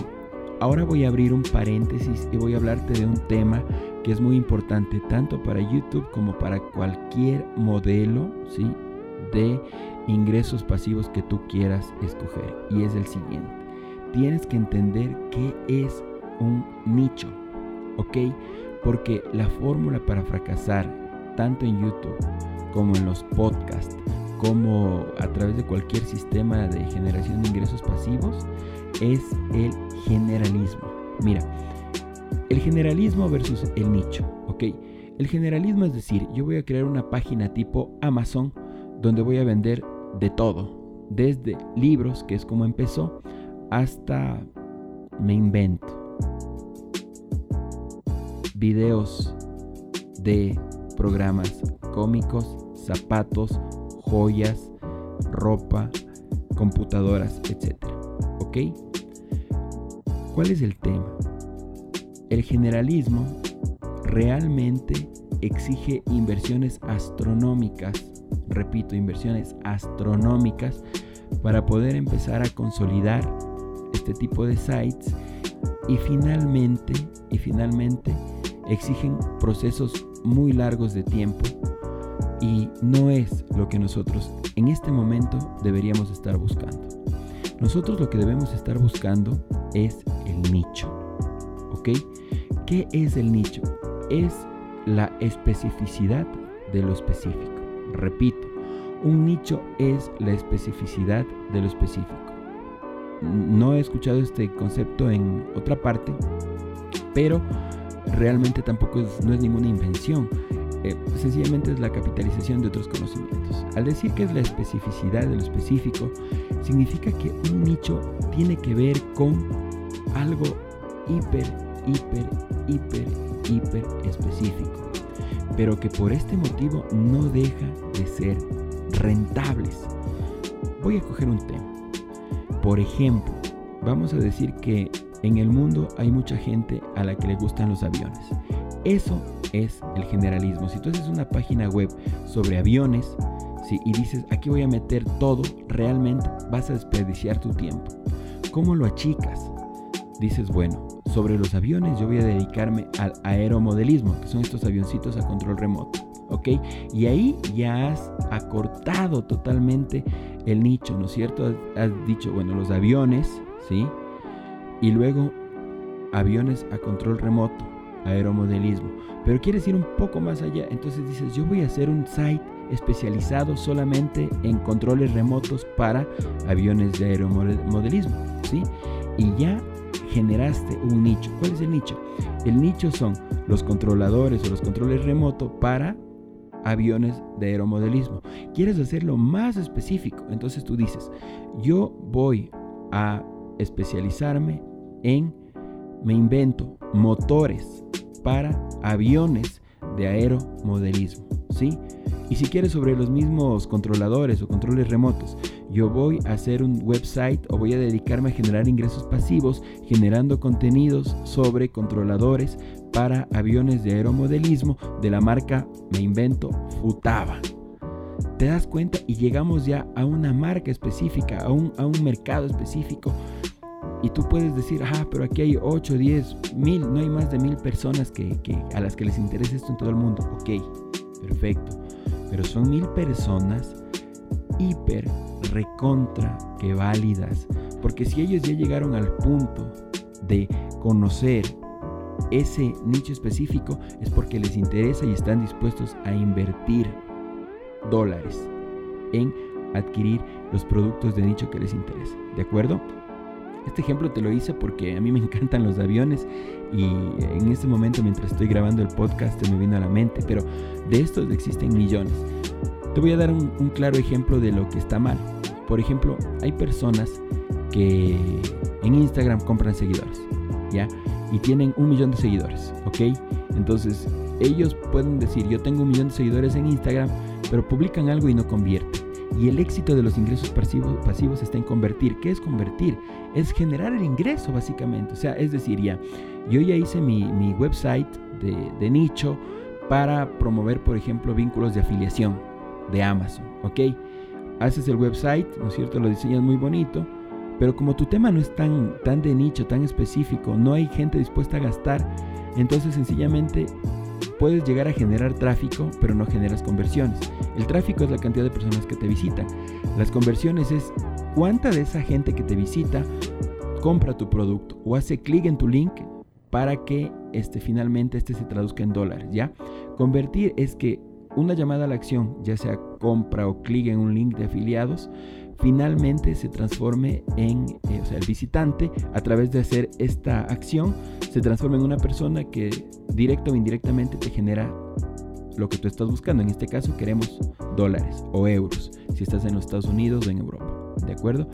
A: Ahora voy a abrir un paréntesis y voy a hablarte de un tema que es muy importante tanto para YouTube como para cualquier modelo ¿sí? de ingresos pasivos que tú quieras escoger. Y es el siguiente. tienes que entender qué es un nicho, ¿ok? Porque la fórmula para fracasar, tanto en YouTube como en los podcasts, como a través de cualquier sistema de generación de ingresos pasivos, es el generalismo. Mira, el generalismo versus el nicho, ¿ok? El generalismo es decir, yo voy a crear una página tipo Amazon donde voy a vender de todo, desde libros, que es como empezó, hasta me invento videos de programas cómicos, zapatos, joyas, ropa, computadoras, etc. ¿Ok? ¿Cuál es el tema? El generalismo realmente exige inversiones astronómicas, repito, inversiones astronómicas para poder empezar a consolidar este tipo de sites y finalmente, y finalmente exigen procesos muy largos de tiempo y no es lo que nosotros en este momento deberíamos estar buscando. Nosotros lo que debemos estar buscando es el nicho. ¿Ok? ¿Qué es el nicho? Es la especificidad de lo específico. Repito, un nicho es la especificidad de lo específico. No he escuchado este concepto en otra parte, pero realmente tampoco es, no es ninguna invención. Eh, sencillamente es la capitalización de otros conocimientos. Al decir que es la especificidad de lo específico, significa que un nicho tiene que ver con algo hiper, hiper, hiper, hiper específico, pero que por este motivo no deja de ser rentables. Voy a coger un tema. Por ejemplo, vamos a decir que en el mundo hay mucha gente a la que le gustan los aviones. Eso es el generalismo. Si tú haces una página web sobre aviones y dices, aquí voy a meter todo, realmente vas a desperdiciar tu tiempo. ¿Cómo lo achicas? Dices, bueno, sobre los aviones yo voy a dedicarme al aeromodelismo, que son estos avioncitos a control remoto. ¿Ok? Y ahí ya has acortado totalmente el nicho, ¿no es cierto? Has, dicho, bueno, los aviones, ¿sí? Y luego aviones a control remoto, aeromodelismo. Pero quieres ir un poco más allá, entonces dices, yo voy a hacer un site especializado solamente en controles remotos para aviones de aeromodelismo, ¿sí? Y ya generaste un nicho. ¿Cuál es el nicho? El nicho son los controladores o los controles remotos para aviones de aeromodelismo. Quieres hacerlo más específico, entonces tú dices, yo voy a especializarme en, me invento, motores para aviones de aeromodelismo, ¿sí? Y si quieres sobre los mismos controladores o controles remotos, yo voy a hacer un website o voy a dedicarme a generar ingresos pasivos generando contenidos sobre controladores para aviones de aeromodelismo de la marca, me invento, Futaba. Te das cuenta y llegamos ya a una marca específica, a un, mercado específico. Y tú puedes decir, ah, pero aquí hay 8, 10, mil, no hay más de mil personas que, que, a las que les interesa esto en todo el mundo. Ok, perfecto. Pero son mil personas hiper, recontra, que válidas. Porque si ellos ya llegaron al punto de conocer ese nicho específico, es porque les interesa y están dispuestos a invertir dólares en adquirir los productos de nicho que les interesa. ¿De acuerdo? Este ejemplo te lo hice porque a mí me encantan los aviones y en este momento mientras estoy grabando el podcast me vino a la mente, pero de estos existen millones. Te voy a dar un, claro ejemplo de lo que está mal. Por ejemplo, hay personas que en Instagram compran seguidores, ¿ya? Y tienen un millón de seguidores, ¿ok? Entonces, ellos pueden decir, yo tengo un millón de seguidores en Instagram, pero publican algo y no convierten. Y el éxito de los ingresos pasivos, está en convertir. ¿Qué es convertir? Es generar el ingreso, básicamente. O sea, es decir, ya, yo ya hice mi, website de nicho para promover, por ejemplo, vínculos de afiliación de Amazon, ¿ok? Haces el website, ¿no es cierto? Lo diseñas muy bonito, pero como tu tema no es tan, tan de nicho, tan específico, no hay gente dispuesta a gastar, entonces sencillamente puedes llegar a generar tráfico, pero no generas conversiones. El tráfico es la cantidad de personas que te visitan. Las conversiones es cuánta de esa gente que te visita compra tu producto o hace clic en tu link para que este, finalmente este se traduzca en dólares, ¿ya? Convertir es que una llamada a la acción, ya sea compra o clic en un link de afiliados, finalmente se transforme en, eh, o sea, el visitante a través de hacer esta acción, se transforma en una persona que directo o indirectamente te genera lo que tú estás buscando. En este caso queremos dólares o euros, si estás en los Estados Unidos o en Europa. ¿De acuerdo?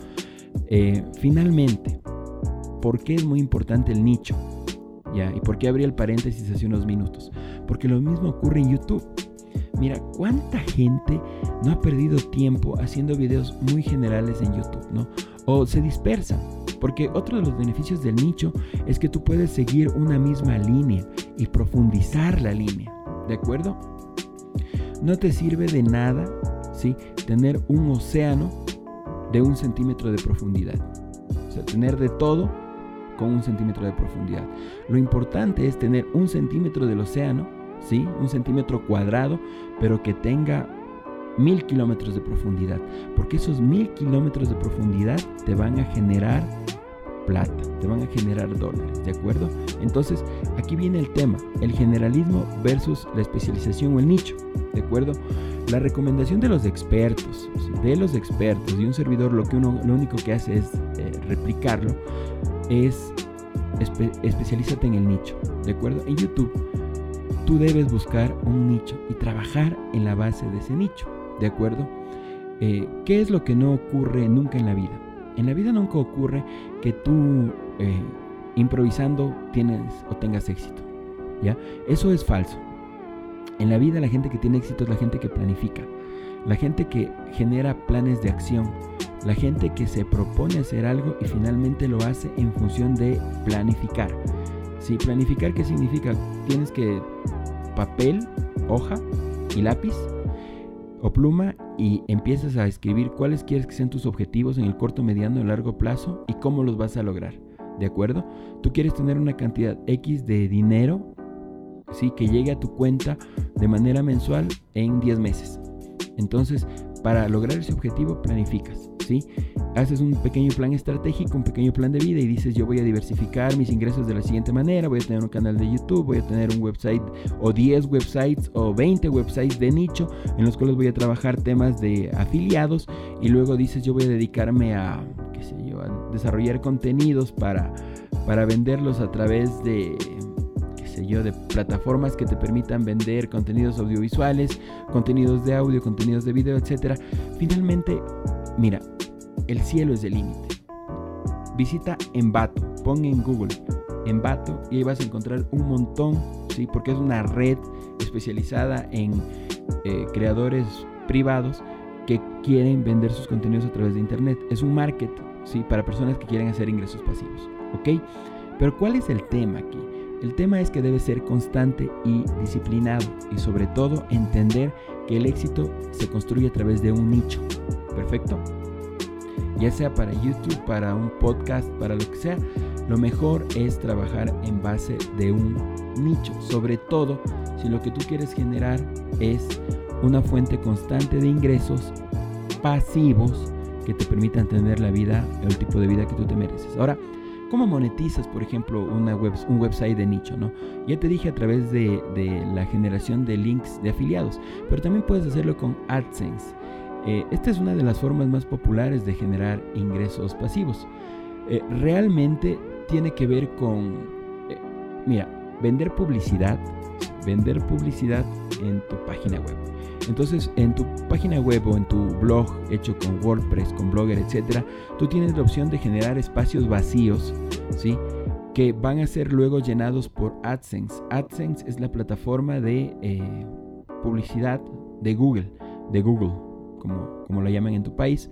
A: Eh, finalmente, ¿por qué es muy importante el nicho? ¿Ya? ¿Y por qué abrí el paréntesis hace unos minutos? Porque lo mismo ocurre en YouTube. Mira, ¿cuánta gente no ha perdido tiempo haciendo videos muy generales en YouTube, ¿no? O se dispersa. Porque otro de los beneficios del nicho es que tú puedes seguir una misma línea y profundizar la línea. ¿De acuerdo? No te sirve de nada, ¿sí? Tener un océano de un centímetro de profundidad. O sea, tener de todo con un centímetro de profundidad. Lo importante es tener un centímetro del océano, ¿sí? Un centímetro cuadrado, pero que tenga mil kilómetros de profundidad. Porque esos mil kilómetros de profundidad te van a generar plata, te van a generar dólares, ¿de acuerdo? Entonces, aquí viene el tema, el generalismo versus la especialización o el nicho, ¿de acuerdo? La recomendación de los expertos, de los expertos y un servidor lo que uno lo único que hace es eh, replicarlo, es especialízate en el nicho, ¿de acuerdo? En YouTube tú debes buscar un nicho y trabajar en la base de ese nicho, ¿de acuerdo? Eh, ¿Qué es lo que no ocurre nunca en la vida? En la vida nunca ocurre que tú eh, improvisando tienes o tengas éxito. ¿ya? Eso es falso. En la vida la gente que tiene éxito es la gente que planifica, la gente que genera planes de acción, la gente que se propone hacer algo y finalmente lo hace en función de planificar. Si planificar, ¿qué significa? Tienes que papel, hoja y lápiz o pluma y empiezas a escribir cuáles quieres que sean tus objetivos en el corto, mediano y largo plazo y cómo los vas a lograr. ¿De acuerdo? Tú quieres tener una cantidad X de dinero, ¿sí? Que llegue a tu cuenta de manera mensual en 10 meses. Entonces, para lograr ese objetivo, planificas. ¿sí? Haces un pequeño plan estratégico, un pequeño plan de vida y dices yo voy a diversificar mis ingresos de la siguiente manera, voy a tener un canal de YouTube, voy a tener un website o 10 websites o 20 websites de nicho en los cuales voy a trabajar temas de afiliados y luego dices yo voy a dedicarme a, qué sé yo, a desarrollar contenidos para, para venderlos a través de yo, de plataformas que te permitan vender contenidos audiovisuales, contenidos de audio, contenidos de video, etc. Finalmente, mira, el cielo es el límite. Visita Envato, pon en Google Envato y ahí vas a encontrar un montón, ¿sí? porque es una red especializada en eh, creadores privados que quieren vender sus contenidos a través de Internet. Es un market ¿sí? para personas que quieren hacer ingresos pasivos. ¿ok? Pero ¿cuál es el tema aquí? El tema es que debe ser constante y disciplinado y sobre todo entender que el éxito se construye a través de un nicho. ¿Perfecto? Ya sea para YouTube, para un podcast, para lo que sea, lo mejor es trabajar en base de un nicho, sobre todo si lo que tú quieres generar es una fuente constante de ingresos pasivos que te permitan tener la vida, el tipo de vida que tú te mereces. Ahora, ¿cómo monetizas, por ejemplo, una web, un website de nicho? ¿no? Ya te dije a través de, de la generación de links de afiliados, pero también puedes hacerlo con AdSense. Eh, esta es una de las formas más populares de generar ingresos pasivos. Eh, realmente tiene que ver con, eh, mira, vender publicidad, vender publicidad en tu página web. Entonces, en tu página web o en tu blog hecho con WordPress, con Blogger, etcétera, tú tienes la opción de generar espacios vacíos, ¿sí? Que van a ser luego llenados por AdSense. AdSense es la plataforma de publicidad de Google, de Google como, como lo llaman en tu país,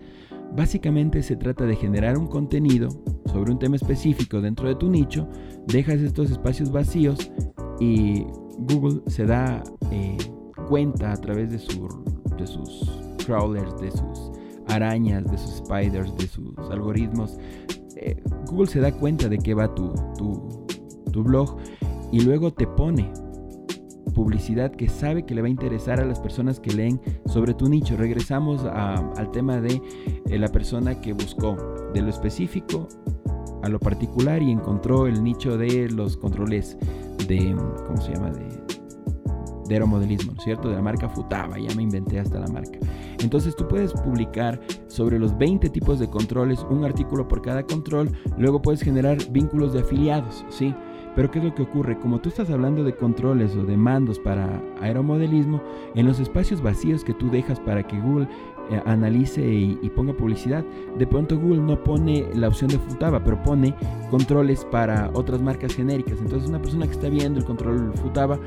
A: básicamente se trata de generar un contenido sobre un tema específico dentro de tu nicho, dejas estos espacios vacíos y Google se da eh, cuenta a través de, de sus crawlers, de sus arañas, de sus spiders, de sus algoritmos. Eh, Google se da cuenta de que va tu, tu, tu blog y luego te pone publicidad que sabe que le va a interesar a las personas que leen sobre tu nicho. Regresamos al tema de eh, la persona que buscó de lo específico a lo particular y encontró el nicho de los controles de, ¿cómo se llama? De, de aeromodelismo, ¿no es cierto? De la marca Futaba, ya me inventé hasta la marca. Entonces tú puedes publicar sobre los 20 tipos de controles, un artículo por cada control, luego puedes generar vínculos de afiliados, ¿sí? Pero ¿qué es lo que ocurre? Como tú estás hablando de controles o de mandos para aeromodelismo, en los espacios vacíos que tú dejas para que Google eh, analice y, y, ponga publicidad, de pronto Google no pone la opción de Futaba, pero pone controles para otras marcas genéricas. Entonces una persona que está viendo el control Futaba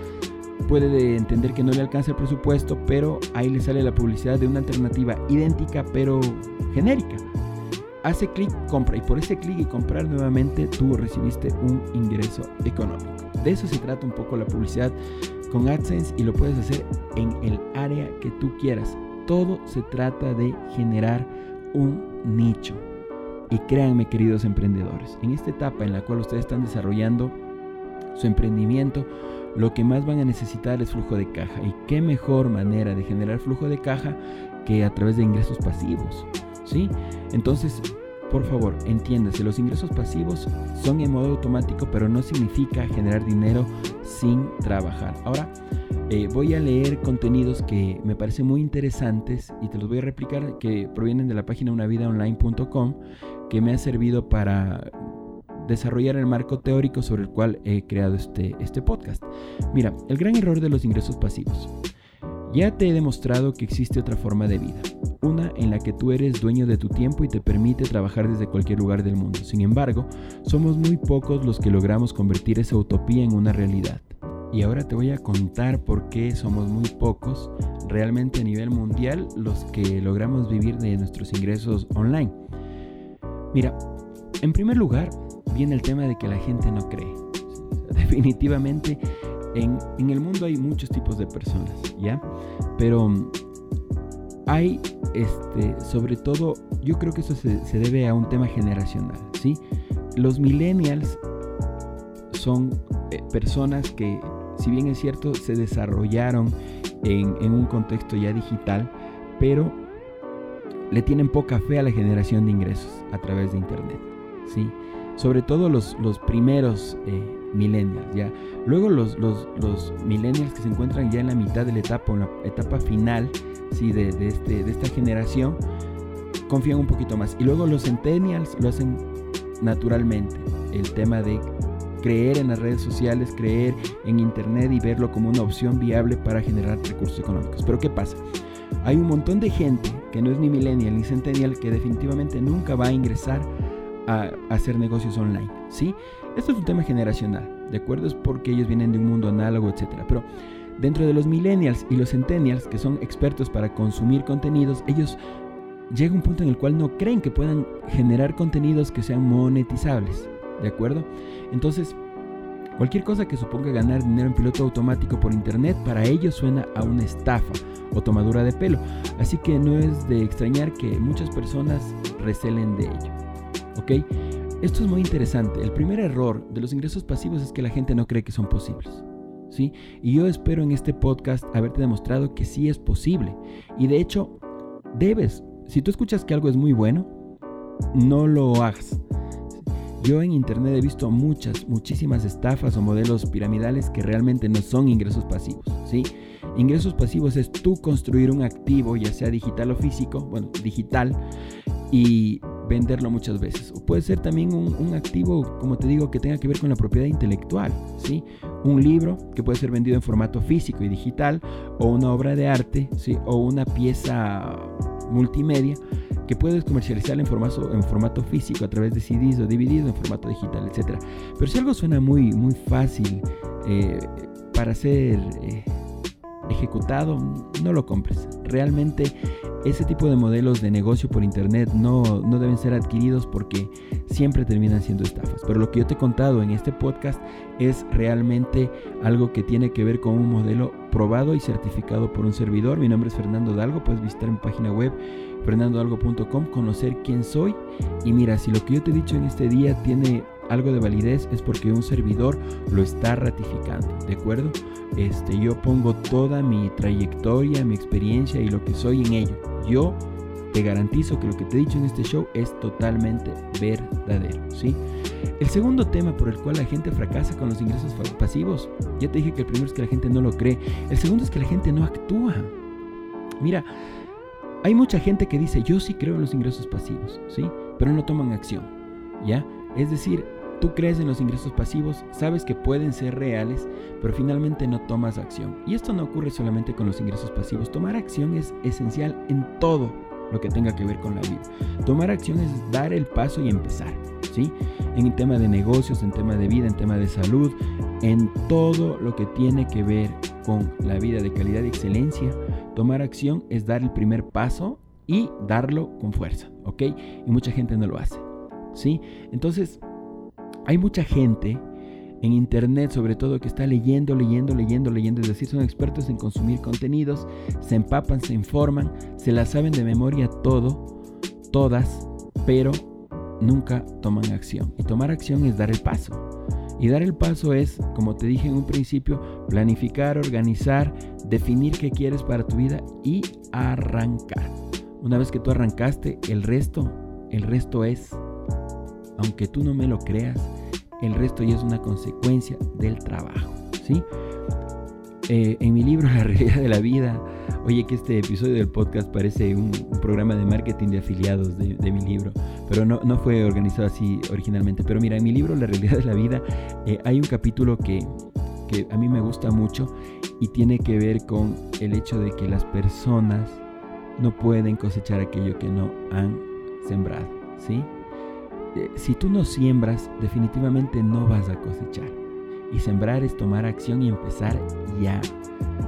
A: puede entender que no le alcanza el presupuesto, pero ahí le sale la publicidad de una alternativa idéntica pero genérica hace clic, compra y por ese clic y comprar nuevamente tú recibiste un ingreso económico. De eso se trata un poco la publicidad con AdSense y lo puedes hacer en el área que tú quieras. Todo se trata de generar un nicho. Y créanme queridos emprendedores, en esta etapa en la cual ustedes están desarrollando su emprendimiento, lo que más van a necesitar es flujo de caja. ¿Y qué mejor manera de generar flujo de caja que a través de ingresos pasivos? Entonces, por favor, entiéndase, los ingresos pasivos son en modo automático, pero no significa generar dinero sin trabajar. Ahora, eh, voy a leer contenidos que me parecen muy interesantes y te los voy a replicar, que provienen de la página unavidaonline.com, que me ha servido para desarrollar el marco teórico sobre el cual he creado este, este podcast. Mira, el gran error de los ingresos pasivos. Ya te he demostrado que existe otra forma de vida, una en la que tú eres dueño de tu tiempo y te permite trabajar desde cualquier lugar del mundo. Sin embargo, somos muy pocos los que logramos convertir esa utopía en una realidad. Y ahora te voy a contar por qué somos muy pocos realmente a nivel mundial los que logramos vivir de nuestros ingresos online. Mira, en primer lugar viene el tema de que la gente no cree. Definitivamente en, el mundo hay muchos tipos de personas, ¿ya? Pero hay, este, sobre todo, yo creo que eso se, debe a un tema generacional, ¿sí? Los millennials son eh, personas que, si bien es cierto, se desarrollaron en, en un contexto ya digital, pero le tienen poca fe a la generación de ingresos a través de Internet, ¿sí? Sobre todo los, los primeros eh, millennials, ¿ya? Luego los, los, los, millennials que se encuentran ya en la mitad de la etapa, en la etapa final, ¿sí? De, de, este, de esta generación, confían un poquito más. Y luego los centennials lo hacen naturalmente. El tema de creer en las redes sociales, creer en Internet y verlo como una opción viable para generar recursos económicos. Pero ¿qué pasa? Hay un montón de gente que no es ni millennial ni centennial que definitivamente nunca va a ingresar a hacer negocios online, ¿sí? Esto es un tema generacional, ¿de acuerdo? Es porque ellos vienen de un mundo análogo, etcétera. Pero dentro de los millennials y los centennials, que son expertos para consumir contenidos, ellos llega un punto en el cual no creen que puedan generar contenidos que sean monetizables, ¿de acuerdo? Entonces, cualquier cosa que suponga ganar dinero en piloto automático por internet, para ellos suena a una estafa o tomadura de pelo. Así que no es de extrañar que muchas personas recelen de ello. ¿Ok? Esto es muy interesante. El primer error de los ingresos pasivos es que la gente no cree que son posibles. Y yo espero en este podcast haberte demostrado que sí es posible. Y de hecho, debes. Si tú escuchas que algo es muy bueno, no lo hagas. Yo en internet he visto muchas, muchísimas estafas o modelos piramidales que realmente no son ingresos pasivos, ¿sí? Ingresos pasivos es tú construir un activo, ya sea digital o físico, bueno, digital, y venderlo muchas veces. O puede ser también un, activo, como te digo, que tenga que ver con la propiedad intelectual. ¿sí? Un libro que puede ser vendido en formato físico y digital, o una obra de arte, o una pieza multimedia que puedes comercializar en formato, en formato físico a través de CDs o DVDs en formato digital, etc. Pero si algo suena muy, muy fácil eh, para ser eh, ejecutado, no lo compres. Realmente ese tipo de modelos de negocio por internet no, no deben ser adquiridos porque siempre terminan siendo estafas. Pero lo que yo te he contado en este podcast es realmente algo que tiene que ver con un modelo probado y certificado por un servidor. Mi nombre es Fernando Dalgo, puedes visitar mi página web fernandodalgo.com, conocer quién soy y mira, si lo que yo te he dicho en este día tiene algo de validez es porque un servidor lo está ratificando, ¿de acuerdo? Este, yo pongo toda mi trayectoria, mi experiencia y lo que soy en ello. Yo te garantizo que lo que te he dicho en este show es totalmente verdadero, ¿sí? El segundo tema por el cual la gente fracasa con los ingresos pasivos, ya te dije que el primero es que la gente no lo cree, el segundo es que la gente no actúa. Mira, hay mucha gente que dice, yo sí creo en los ingresos pasivos, ¿sí? Pero no toman acción, ¿ya? Es decir, tú crees en los ingresos pasivos, sabes que pueden ser reales, pero finalmente no tomas acción. Y esto no ocurre solamente con los ingresos pasivos, tomar acción es esencial en todo lo que tenga que ver con la vida. Tomar acción es dar el paso y empezar, ¿sí? En tema de negocios, en tema de vida, en tema de salud, en todo lo que tiene que ver con la vida de calidad y excelencia, tomar acción es dar el primer paso y darlo con fuerza, ¿ok? Y mucha gente no lo hace, ¿sí? Entonces, hay mucha gente en internet sobre todo que está leyendo, leyendo, leyendo, leyendo, es decir, son expertos en consumir contenidos, se empapan, se informan, se la saben de memoria todo, todas, pero nunca toman acción. Y tomar acción es dar el paso. Y dar el paso es, como te dije en un principio, planificar, organizar, definir qué quieres para tu vida y arrancar. Una vez que tú arrancaste, el resto, el resto es, aunque tú no me lo creas, el resto ya es una consecuencia del trabajo, ¿sí? Eh, en mi libro La realidad de la vida, oye que este episodio del podcast parece un, programa de marketing de afiliados de, mi libro, pero no, no, fue organizado así originalmente. Pero mira, en mi libro La realidad de la vida eh, hay un capítulo que, que a mí me gusta mucho y tiene que ver con el hecho de que las personas no pueden cosechar aquello que no han sembrado, ¿sí? Si tú no siembras, definitivamente no vas a cosechar. Y sembrar es tomar acción y empezar ya.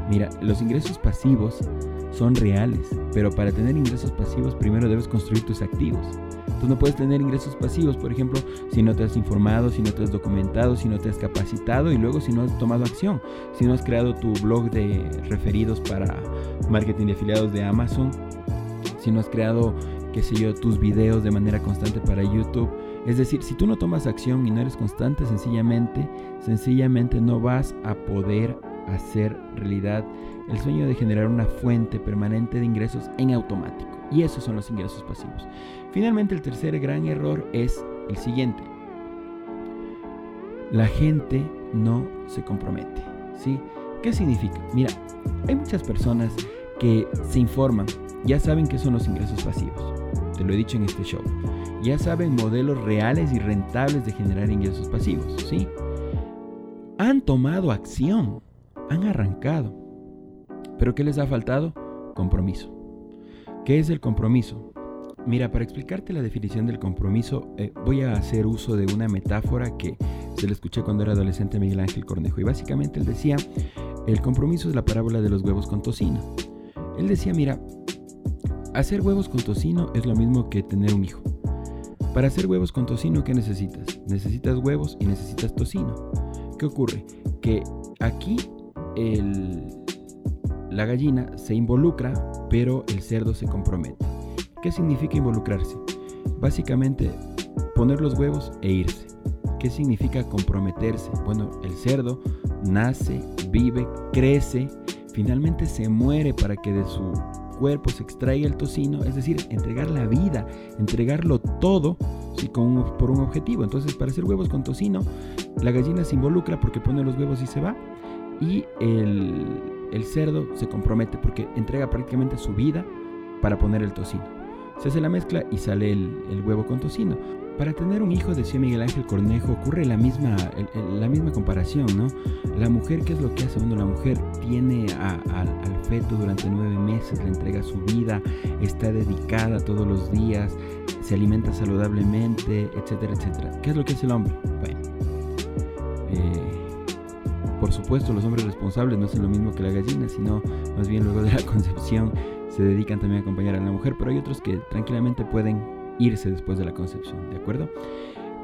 A: Mira, los ingresos pasivos son reales, pero para tener ingresos pasivos primero debes construir tus activos. Tú no puedes tener ingresos pasivos, por ejemplo, si no te has informado, si no te has documentado, si no te has capacitado y luego si no has tomado acción, si no has creado tu blog de referidos para marketing de afiliados de Amazon, si no has creado qué sé yo, tus videos de manera constante para YouTube. Es decir, si tú no tomas acción y no eres constante, sencillamente, sencillamente no vas a poder hacer realidad el sueño de generar una fuente permanente de ingresos en automático. Y esos son los ingresos pasivos. Finalmente, el tercer gran error es el siguiente. La gente no se compromete. ¿sí? ¿Qué significa? Mira, hay muchas personas que se informan, ya saben qué son los ingresos pasivos te lo he dicho en este show. Ya saben modelos reales y rentables de generar ingresos pasivos, ¿sí? Han tomado acción, han arrancado. Pero ¿qué les ha faltado? Compromiso. ¿Qué es el compromiso? Mira, para explicarte la definición del compromiso, eh, voy a hacer uso de una metáfora que se le escuché cuando era adolescente a Miguel Ángel Cornejo. Y básicamente él decía, el compromiso es la parábola de los huevos con tocino. Él decía, mira, Hacer huevos con tocino es lo mismo que tener un hijo. Para hacer huevos con tocino, ¿qué necesitas? Necesitas huevos y necesitas tocino. ¿Qué ocurre? Que aquí la gallina se involucra, pero el cerdo se compromete. ¿Qué significa involucrarse? Básicamente, poner los huevos e irse. ¿Qué significa comprometerse? Bueno, el cerdo nace, vive, crece, finalmente se muere para que de su cuerpo se extraiga el tocino, es decir, entregar la vida, entregarlo todo por un objetivo. Entonces, para hacer huevos con tocino, la gallina se involucra porque pone los huevos y se va, y el, cerdo se compromete porque entrega prácticamente su vida para poner el tocino. Se hace la mezcla y sale el huevo con tocino. Para tener un hijo, decía Miguel Ángel Cornejo, ocurre la misma, la misma comparación, ¿no? La mujer, ¿qué es lo que hace? Bueno, la mujer tiene al feto durante nueve meses, le entrega su vida, está dedicada todos los días, se alimenta saludablemente, etcétera, etcétera. ¿Qué es lo que hace el hombre? Bueno, eh, por supuesto, los hombres responsables no hacen lo mismo que la gallina, sino más bien luego de la concepción se dedican también a acompañar a la mujer, pero hay otros que tranquilamente pueden irse después de la concepción, ¿de acuerdo?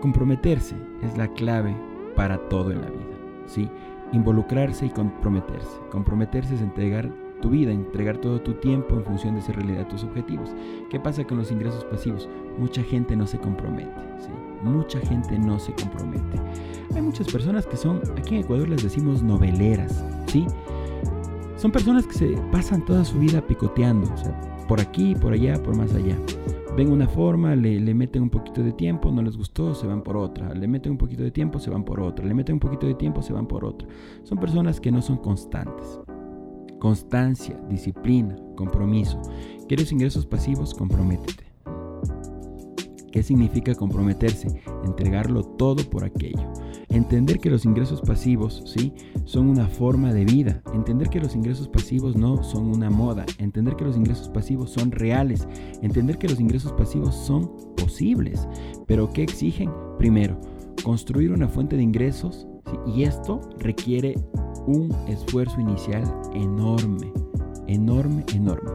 A: Comprometerse es la clave para todo en la vida, ¿sí? Involucrarse y comprometerse. Comprometerse es entregar tu vida, entregar todo tu tiempo en función de hacer realidad tus objetivos. ¿Qué pasa con los ingresos pasivos? Mucha gente no se compromete, ¿sí? Mucha gente no se compromete. Hay muchas personas que son, aquí en Ecuador les decimos noveleras, ¿sí? Son personas que se pasan toda su vida picoteando, o sea, por aquí, por allá, por más allá. ven una forma, le, le, meten un poquito de tiempo, no les gustó, se van por otra. Le meten un poquito de tiempo, se van por otra. Le meten un poquito de tiempo, se van por otra. Son personas que no son constantes. Constancia, disciplina, compromiso. ¿Quieres ingresos pasivos? Comprométete. ¿Qué significa comprometerse? Entregarlo todo por aquello. Entender que los ingresos pasivos, ¿sí? Son una forma de vida. Entender que los ingresos pasivos no son una moda. Entender que los ingresos pasivos son reales. Entender que los ingresos pasivos son posibles. Pero ¿qué exigen? Primero, construir una fuente de ingresos. Y esto requiere un esfuerzo inicial enorme. Enorme, enorme.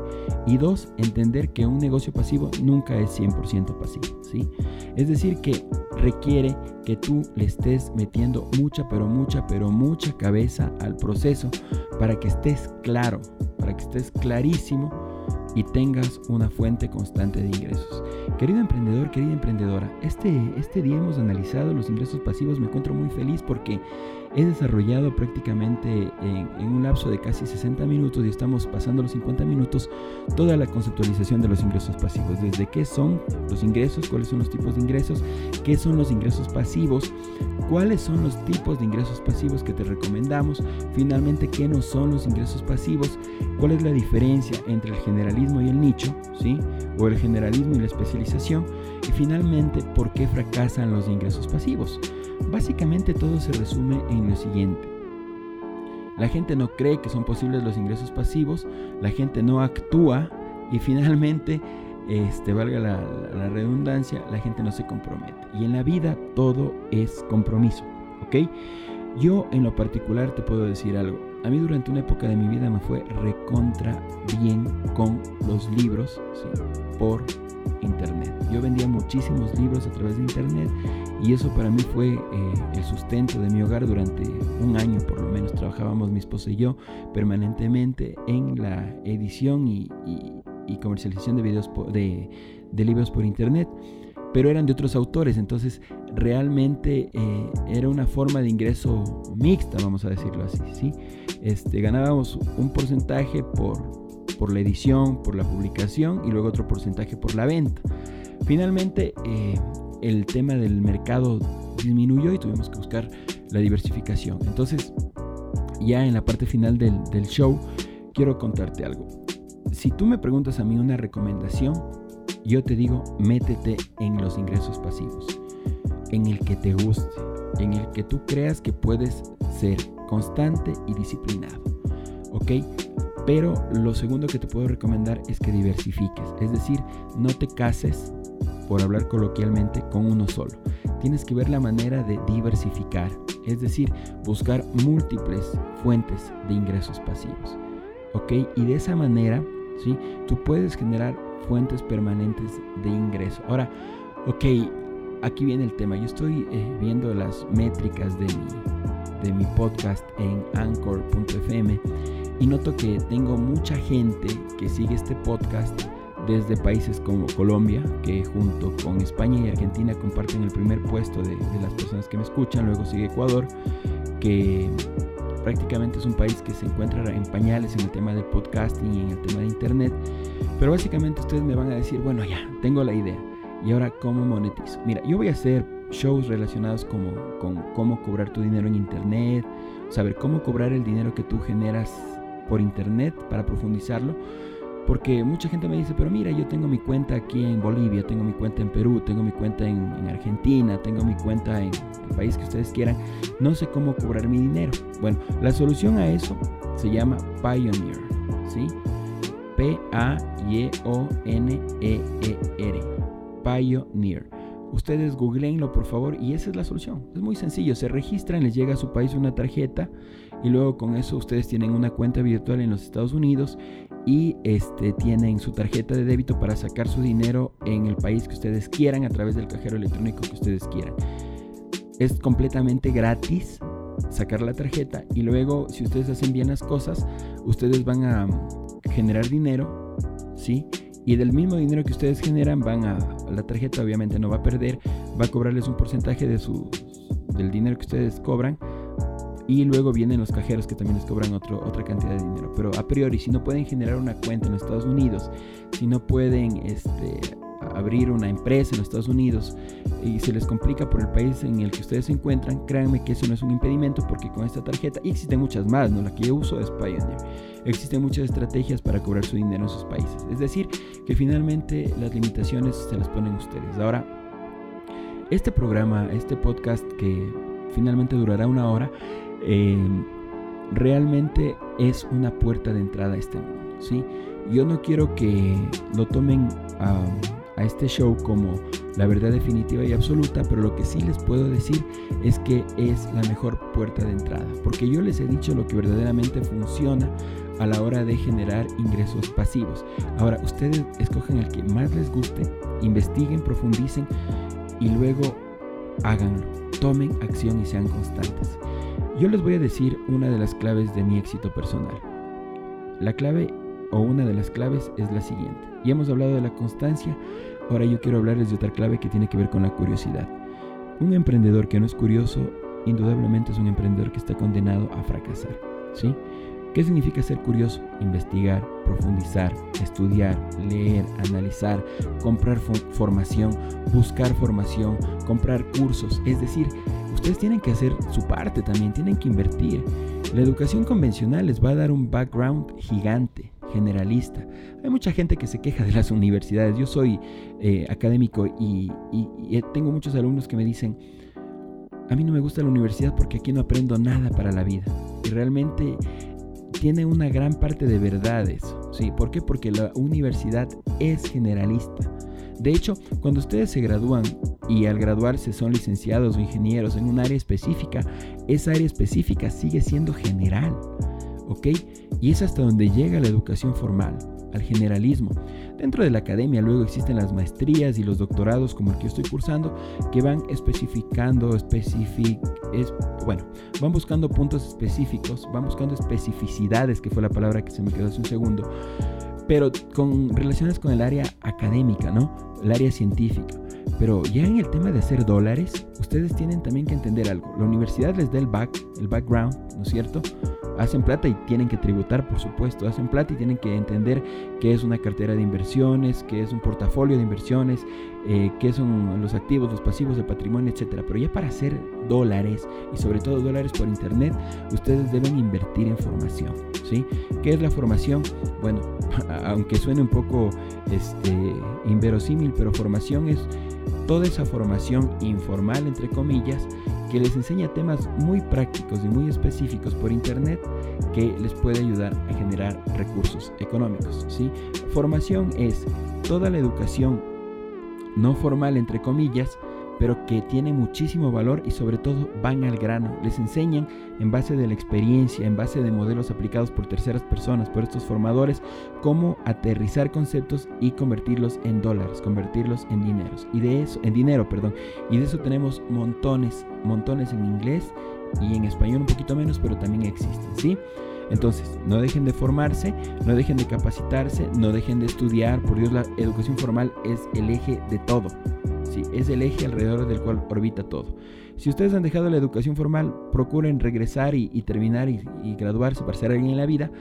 A: Y dos, entender que un negocio pasivo nunca es 100% pasivo, ¿sí? Es decir, que requiere que tú le estés metiendo mucha, pero mucha, pero mucha cabeza al proceso para que estés claro, para que estés clarísimo y tengas una fuente constante de ingresos. Querido emprendedor, querida emprendedora, este, este día hemos analizado los ingresos pasivos, me encuentro muy feliz porque he desarrollado prácticamente en, un lapso de casi 60 minutos y estamos pasando los 50 minutos toda la conceptualización de los ingresos pasivos, desde qué son los ingresos, cuáles son los tipos de ingresos, qué son los ingresos pasivos, cuáles son los tipos de ingresos pasivos que te recomendamos, finalmente qué no son los ingresos pasivos, cuál es la diferencia entre el generalismo y el nicho, ¿sí? o el generalismo y la especialización, y finalmente por qué fracasan los ingresos pasivos. Básicamente todo se resume en lo siguiente. La gente no cree que son posibles los ingresos pasivos, la gente no actúa y finalmente, este, valga la, la redundancia, la gente no se compromete. Y en la vida todo es compromiso, ¿ok? Yo en lo particular te puedo decir algo. A mí durante una época de mi vida me fue recontra bien con los libros por internet. Yo vendía muchísimos libros a través de internet y eso para mí fue eh, el sustento de mi hogar durante un año por lo menos. Trabajábamos mi esposa y yo permanentemente en la edición y, comercialización de, videos de, libros por internet pero eran de otros autores, entonces realmente eh, era una forma de ingreso mixta, vamos a decirlo así, ¿sí? Este, ganábamos un porcentaje por, por la edición, por la publicación y luego otro porcentaje por la venta. Finalmente, eh, el tema del mercado disminuyó y tuvimos que buscar la diversificación. Entonces, ya en la parte final del, del show, quiero contarte algo. Si tú me preguntas a mí una recomendación, yo te digo, métete en los ingresos pasivos, en el que te guste, en el que tú creas que puedes ser constante y disciplinado. ¿Ok? Pero lo segundo que te puedo recomendar es que diversifiques. Es decir, no te cases, por hablar coloquialmente, con uno solo. Tienes que ver la manera de diversificar. Es decir, buscar múltiples fuentes de ingresos pasivos. ¿Ok? Y de esa manera, ¿sí? Tú puedes generar fuentes permanentes de ingreso. Ahora, ok, aquí viene el tema. Yo estoy eh, viendo las métricas de mi, de mi podcast en anchor.fm y noto que tengo mucha gente que sigue este podcast desde países como Colombia, que junto con España y Argentina comparten el primer puesto de, las personas que me escuchan, luego sigue Ecuador, que prácticamente es un país que se encuentra en pañales en el tema del podcasting y en el tema de internet, pero básicamente ustedes me van a decir, bueno ya, tengo la idea, y ahora cómo monetizo. Mira, yo voy a hacer shows relacionados como, con cómo cobrar tu dinero en internet, saber cómo cobrar el dinero que tú generas por internet para profundizarlo. Porque mucha gente me dice, pero mira, yo tengo mi cuenta aquí en Bolivia, tengo mi cuenta en Perú, tengo mi cuenta en, Argentina, tengo mi cuenta en el país que ustedes quieran. No sé cómo cobrar mi dinero. Bueno, la solución a eso se llama Pioneer, ¿sí? P-A-Y-O-N-E-E-R. Pioneer. Ustedes googleenlo por favor y esa es la solución. Es muy sencillo, se registran, les llega a su país una tarjeta y luego con eso ustedes tienen una cuenta virtual en los Estados Unidos y este, tienen su tarjeta de débito para sacar su dinero en el país que ustedes quieran a través del cajero electrónico que ustedes quieran. Es completamente gratis sacar la tarjeta y luego si ustedes hacen bien las cosas, ustedes van a generar dinero, ¿sí? Y del mismo dinero que ustedes generan van a, la tarjeta obviamente no va a perder va a cobrarles un porcentaje de su del dinero que ustedes cobran y luego vienen los cajeros que también les cobran otro, otra cantidad de dinero. Pero a priori si no pueden generar una cuenta en Estados Unidos si no pueden este abrir una empresa en los Estados Unidos y se les complica por el país en el que ustedes se encuentran, créanme que eso no es un impedimento porque con esta tarjeta, y existen muchas más, ¿no? la que yo uso es Pioneer, existen muchas estrategias para cobrar su dinero en sus países. Es decir, que finalmente las limitaciones se las ponen ustedes. Ahora, este programa, este podcast que finalmente durará una hora, eh, realmente es una puerta de entrada a este mundo, ¿sí? Yo no quiero que lo tomen a, este show como la verdad definitiva y absoluta, pero lo que sí les puedo decir es que es la mejor puerta de entrada, porque yo les he dicho lo que verdaderamente funciona a la hora de generar ingresos pasivos. Ahora, ustedes escogen el que más les guste, investiguen, profundicen y luego háganlo. Tomen acción y sean constantes. Yo les voy a decir una de las claves de mi éxito personal. La clave o una de las claves es la siguiente. Ya hemos hablado de la constancia, ahora yo quiero hablarles de otra clave que tiene que ver con la curiosidad. Un emprendedor que no es curioso, indudablemente es un emprendedor que está condenado a fracasar. ¿sí? ¿Qué significa ser curioso? Investigar, profundizar, estudiar, leer, analizar, comprar formación, buscar formación, comprar cursos. Es decir, ustedes tienen que hacer su parte también, tienen que invertir. La educación convencional les va a dar un background gigante, generalista. Hay mucha gente que se queja de las universidades. Yo soy eh, académico y, y tengo muchos alumnos que me dicen, a mí no me gusta la universidad porque aquí no aprendo nada para la vida. Y realmente tiene una gran parte de verdades. ¿sí? ¿Por qué? Porque la universidad es generalista. De hecho, cuando ustedes se gradúan y al graduarse son licenciados o ingenieros en un área específica, esa área específica sigue siendo general. ¿Ok? Y es hasta donde llega la educación formal, al generalismo. Dentro de la academia luego existen las maestrías y los doctorados como el que yo estoy cursando que van especificando, especific, es, bueno, van buscando puntos específicos, van buscando especificidades, que fue la palabra que se me quedó hace un segundo, pero con relaciones con el área académica, ¿no? El área científica. Pero ya en el tema de hacer dólares, ustedes tienen también que entender algo. La universidad les da el back, el background, ¿no es cierto? Hacen plata y tienen que tributar, por supuesto, hacen plata y tienen que entender qué es una cartera de inversiones, qué es un portafolio de inversiones, eh, qué son los activos, los pasivos, el patrimonio, etcétera. Pero ya para hacer dólares y sobre todo dólares por internet, ustedes deben invertir en formación, ¿sí? ¿Qué es la formación? Bueno, aunque suene un poco este, inverosímil, pero formación es toda esa formación informal, entre comillas, que les enseña temas muy prácticos y muy específicos por internet que les puede ayudar a generar recursos económicos. ¿sí? Formación es toda la educación no formal, entre comillas, pero que tiene muchísimo valor y sobre todo van al grano. Les enseñan en base de la experiencia, en base de modelos aplicados por terceras personas, por estos formadores, cómo aterrizar conceptos y convertirlos en dólares, convertirlos en dineros. Y de eso, en dinero, perdón. Y de eso tenemos montones, montones en inglés y en español un poquito menos, pero también existen, ¿sí? Entonces, no dejen de formarse, no dejen de capacitarse, no dejen de estudiar. Por Dios, la educación formal es el eje de todo es el eje alrededor del cual orbita todo. Si ustedes han dejado la educación formal, procuren regresar y, terminar y, graduarse para ser alguien en la vida,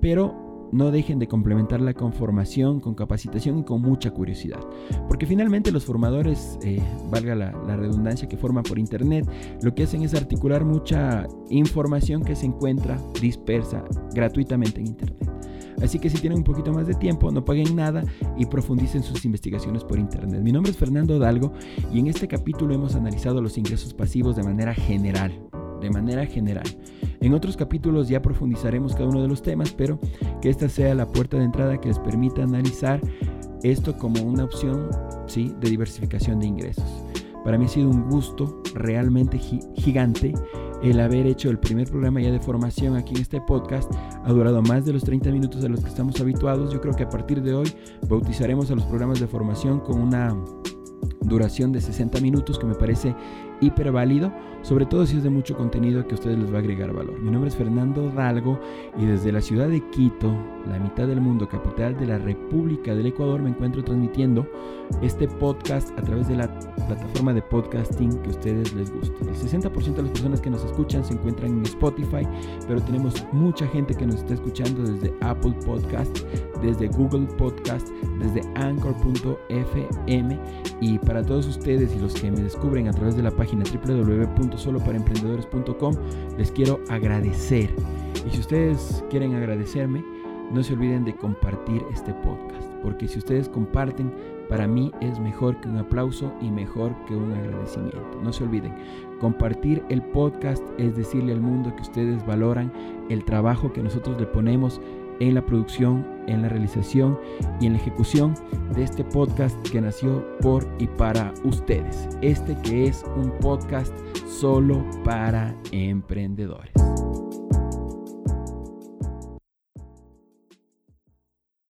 A: pero no dejen de complementarla con formación, con capacitación y con mucha curiosidad. Porque finalmente los formadores, eh, valga la, la, redundancia que forman por internet, lo que hacen es articular mucha información que se encuentra dispersa gratuitamente en internet. Así que si tienen un poquito más de tiempo, no paguen nada y profundicen sus investigaciones por internet. Mi nombre es Fernando Dalgo y en este capítulo hemos analizado los ingresos pasivos de manera general. De manera general. En otros capítulos ya profundizaremos cada uno de los temas, pero que esta sea la puerta de entrada que les permita analizar esto como una opción ¿sí? de diversificación de ingresos. Para mí ha sido un gusto realmente gigante el haber hecho el primer programa ya de formación aquí en este podcast. Ha durado más de los 30 minutos a los que estamos habituados. Yo creo que a partir de hoy bautizaremos a los programas de formación con una duración de 60 minutos que me parece hiper válido, sobre todo si es de mucho contenido que a ustedes les va a agregar valor. Mi nombre es Fernando Dalgo y desde la ciudad de Quito, la mitad del mundo, capital de la República del Ecuador, me encuentro transmitiendo este podcast a través de la plataforma de podcasting que a ustedes les guste. El 60% de las personas que nos escuchan se encuentran en Spotify, pero tenemos mucha gente que nos está escuchando desde Apple Podcast, desde Google Podcast, desde anchor.fm y para todos ustedes y los que me descubren a través de la página www.soloparaemprendedores.com les quiero agradecer. Y si ustedes quieren agradecerme, no se olviden de compartir este podcast, porque si ustedes comparten, para mí es mejor que un aplauso y mejor que un agradecimiento. No se olviden, compartir el podcast es decirle al mundo que ustedes valoran el trabajo que nosotros le ponemos en la producción, en la realización y en la ejecución de este podcast que nació por y para ustedes. Este que es un podcast solo para emprendedores.